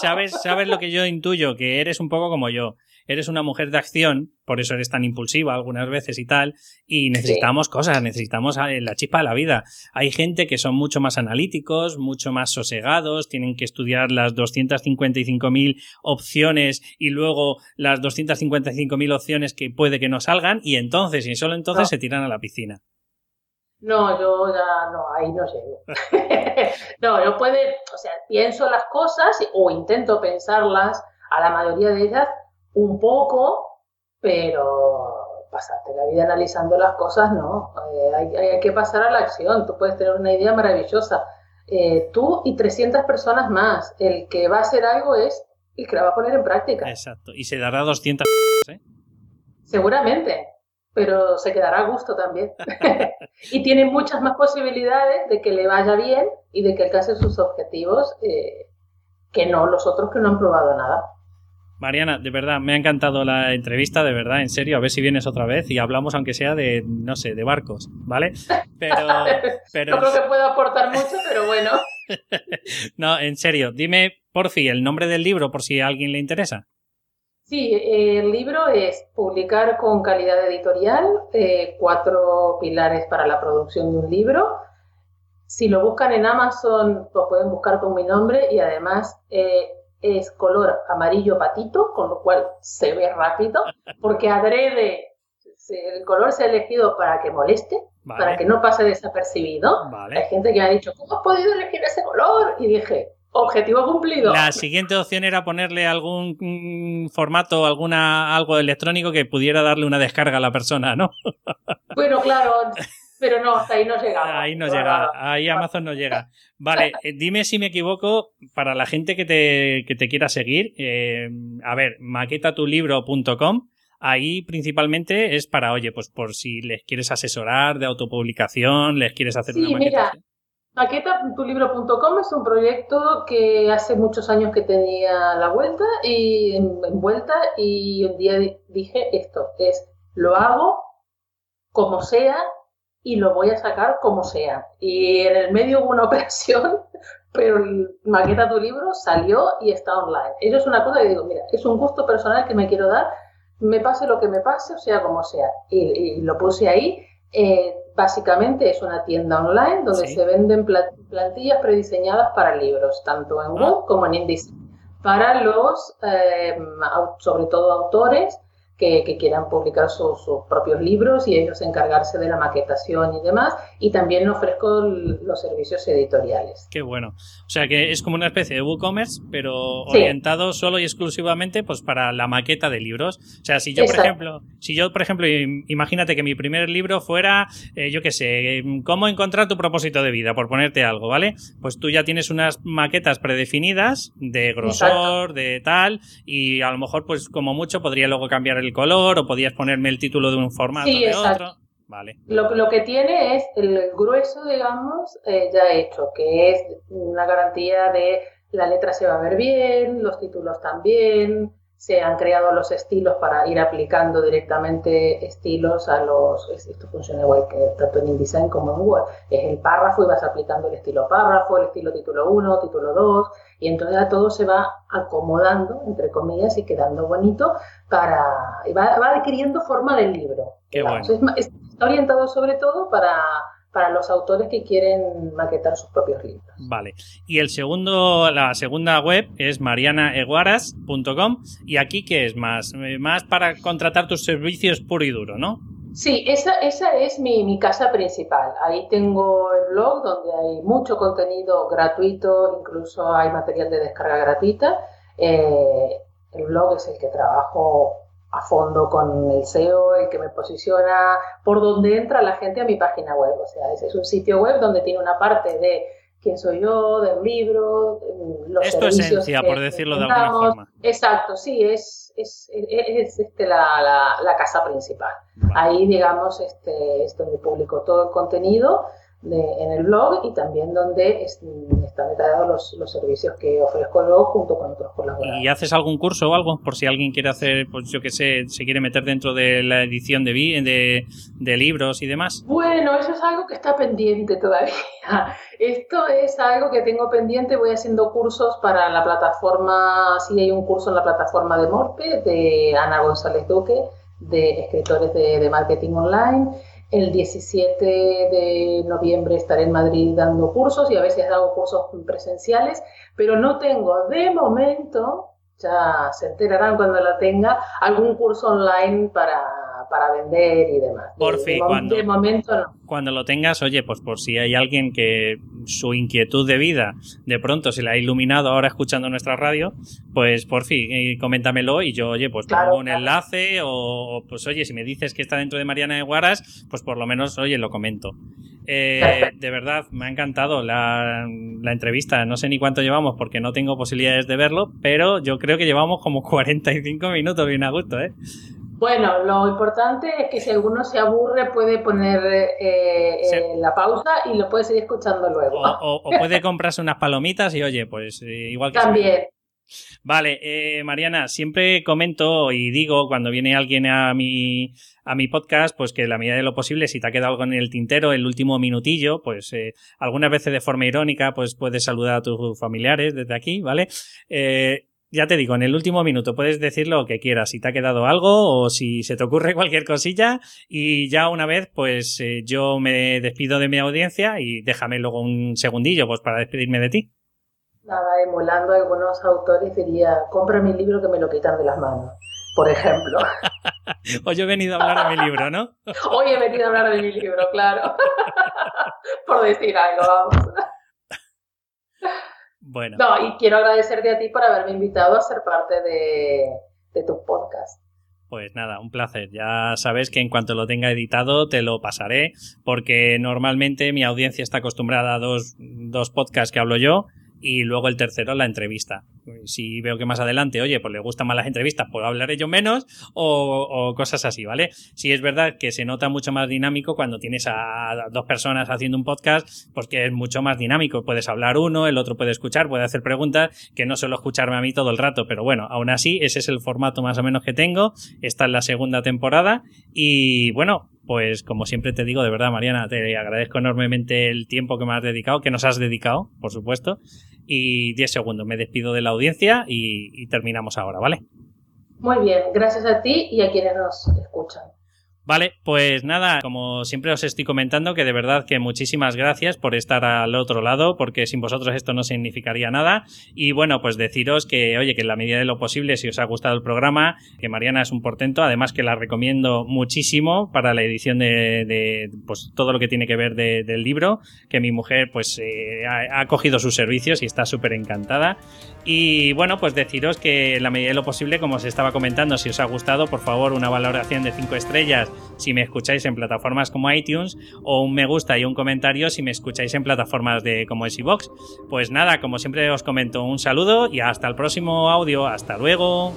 ¿sabes, ¿Sabes lo que yo intuyo? Que eres un poco como yo. Eres una mujer de acción, por eso eres tan impulsiva algunas veces y tal, y necesitamos cosas, necesitamos eh, la chispa de la vida. Hay gente que son mucho más analíticos, mucho más sosegados, tienen que estudiar las 255.000 opciones y luego las 255.000 opciones que puede que no salgan, y entonces, y solo entonces, se tiran a la piscina. No, yo ya no, ahí no llego. no, yo puede, o sea, pienso las cosas o intento pensarlas, a la mayoría de ellas, un poco, pero pasarte la vida analizando las cosas, no. Eh, hay, que pasar a la acción. Tú puedes tener una idea maravillosa. Eh, tú y 300 personas más. El que va a hacer algo es el que la va a poner en práctica. Exacto. Y se dará 200. ¿eh? Seguramente pero se quedará a gusto también. y tiene muchas más posibilidades de que le vaya bien y de que alcance sus objetivos eh, que no los otros que no han probado nada. Mariana, de verdad, me ha encantado la entrevista, de verdad, en serio, a ver si vienes otra vez y hablamos aunque sea de, no sé, de barcos, ¿vale? Pero... pero... No creo que pueda aportar mucho, pero bueno. no, en serio, dime por fin el nombre del libro por si a alguien le interesa. Sí, el libro es publicar con calidad editorial, eh, cuatro pilares para la producción de un libro. Si lo buscan en Amazon, lo pueden buscar con mi nombre y además eh, es color amarillo patito, con lo cual se ve rápido, porque adrede, el color se ha elegido para que moleste, para que no pase desapercibido. Hay gente que me ha dicho, ¿cómo has podido elegir ese color? Y dije, Objetivo cumplido. La siguiente opción era ponerle algún mm, formato, alguna algo electrónico que pudiera darle una descarga a la persona, ¿no? Bueno, claro, pero no, hasta ahí no llega. Ahí no, llega, ahí Amazon no llega. Vale, eh, dime si me equivoco, para la gente que te, que te quiera seguir, eh, a ver, maquetatulibro.com, ahí principalmente es para, oye, pues por si les quieres asesorar de autopublicación, les quieres hacer una maqueta. Maquetatulibro.com es un proyecto que hace muchos años que tenía la vuelta y en, vuelta y un día dije esto es lo hago como sea y lo voy a sacar como sea. Y en el medio hubo una operación, pero Maqueta tu libro salió y está online. Eso es una cosa que digo, mira, es un gusto personal que me quiero dar, me pase lo que me pase, o sea como sea. Y, lo puse ahí. Eh, básicamente es una tienda online donde se venden plantillas prediseñadas para libros, tanto en Word como en InDesign, para los, eh, sobre todo autores que, quieran publicar sus propios libros y ellos encargarse de la maquetación y demás. Y también ofrezco los servicios editoriales. Qué bueno. O sea que es como una especie de WooCommerce, pero orientado solo y exclusivamente pues para la maqueta de libros. O sea, si yo, por ejemplo, si yo, por ejemplo, imagínate que mi primer libro fuera, eh, yo qué sé, cómo encontrar tu propósito de vida, por ponerte algo, ¿vale? Pues tú ya tienes unas maquetas predefinidas de grosor, de tal, y a lo mejor, pues como mucho, podría luego cambiar el color o podías ponerme el título de un formato de otro. Vale. Lo, lo, que tiene es el grueso, digamos, eh, ya hecho, que es una garantía de la letra se va a ver bien, los títulos también, se han creado los estilos para ir aplicando directamente estilos a los, esto funciona igual que tanto en InDesign como en Word, es el párrafo y vas aplicando el estilo párrafo, el estilo título 1, título 2, y entonces ya todo se va acomodando, entre comillas, y quedando bonito para, y va, adquiriendo forma del libro. Qué bueno. está orientado sobre todo para, para los autores que quieren maquetar sus propios libros. Vale. Y el segundo, la segunda web es marianaeguaras.com y aquí qué es más, eh, más para contratar tus servicios puro y duro, ¿no? Sí, esa, esa es mi, mi, casa principal. Ahí tengo el blog donde hay mucho contenido gratuito, incluso hay material de descarga gratuita. Eh, el blog es el que trabajo a fondo con el SEO, el que me posiciona por donde entra la gente a mi página web. O sea, ese es un sitio web donde tiene una parte de quién soy yo, del libro, los Esto es esencia, por decirlo de alguna forma. Exacto, sí, es, es, es, este, la, la, casa principal. Ahí, digamos, este, es donde publico todo el contenido en el blog y también donde están detallados los, los, servicios que ofrezco yo junto con otros colaboradores. ¿Y haces algún curso o algo? Por si alguien quiere hacer, pues yo que sé, se quiere meter dentro de la edición de, de, de libros y demás. Bueno, eso es algo que está pendiente todavía. Esto es algo que tengo pendiente. Voy haciendo cursos para la plataforma, sí hay un curso en la plataforma de Morpe, de Ana González Duque, de escritores de, de marketing online el 17 de noviembre estaré en Madrid dando cursos y a veces hago cursos presenciales, pero no tengo de momento, ya se enterarán cuando la tenga, algún curso online para para vender y demás. Por fin, cuando, momento cuando lo tengas, oye, pues por si hay alguien que su inquietud de vida de pronto se le ha iluminado ahora escuchando nuestra radio, pues por fin, eh, coméntamelo y yo, oye, pues pongo un enlace o, pues oye, si me dices que está dentro de Mariana de Guaras, pues por lo menos, oye, lo comento. Eh, de verdad, me ha encantado la, la, entrevista. No sé ni cuánto llevamos porque no tengo posibilidades de verlo, pero yo creo que llevamos como 45 minutos bien a gusto, ¿eh? Bueno, lo importante es que si alguno se aburre puede poner eh, eh, la pausa y lo puede seguir escuchando luego. O, puede comprarse unas palomitas y oye, pues eh, igual que... También. Vale, Mariana, siempre comento y digo cuando viene alguien a mi, a mi podcast, pues que la medida de lo posible, si te ha quedado algo en el tintero, el último minutillo, pues algunas veces de forma irónica, pues puedes saludar a tus familiares desde aquí, ¿vale? Ya te digo, en el último minuto puedes decir lo que quieras, si te ha quedado algo o si se te ocurre cualquier cosilla y ya una vez pues eh, yo me despido de mi audiencia y déjame luego un segundillo pues para despedirme de ti. Nada, emulando a algunos autores diría, compra mi libro que me lo quitan de las manos, por ejemplo. Hoy he venido a hablar de mi libro, ¿no? Hoy he venido a hablar de mi libro, claro. por decir algo, vamos. Bueno. No, y quiero agradecerte a ti por haberme invitado a ser parte de, de tu podcast. Pues nada, un placer. Ya sabes que en cuanto lo tenga editado te lo pasaré, porque normalmente mi audiencia está acostumbrada a dos, dos podcasts que hablo yo y luego el tercero la entrevista. Si veo que más adelante, oye, pues le gustan más las entrevistas, pues hablaré yo menos o, cosas así, ¿vale? Si es verdad que se nota mucho más dinámico cuando tienes a dos personas haciendo un podcast, porque es mucho más dinámico. Puedes hablar uno, el otro puede escuchar, puede hacer preguntas, que no solo escucharme a mí todo el rato, pero bueno, aún así, ese es el formato más o menos que tengo. Esta es la segunda temporada y bueno, pues como siempre te digo, de verdad, Mariana, te agradezco enormemente el tiempo que me has dedicado, que nos has dedicado, por supuesto. Y 10 segundos, me despido de la audiencia y, y terminamos ahora, ¿vale? Muy bien, gracias a ti y a quienes nos escuchan. Vale, pues nada, como siempre os estoy comentando que de verdad que muchísimas gracias por estar al otro lado, porque sin vosotros esto no significaría nada. Y bueno, pues deciros que, oye, que en la medida de lo posible, si os ha gustado el programa, que Mariana es un portento, además que la recomiendo muchísimo para la edición de, pues todo lo que tiene que ver del libro, que mi mujer pues eh, ha, ha cogido sus servicios y está súper encantada. Y bueno, pues deciros que en la medida de lo posible, como os estaba comentando, si os ha gustado, por favor, una valoración de 5 estrellas si me escucháis en plataformas como iTunes o un me gusta y un comentario si me escucháis en plataformas de como es. Pues nada, como siempre os comento, un saludo y hasta el próximo audio. Hasta luego.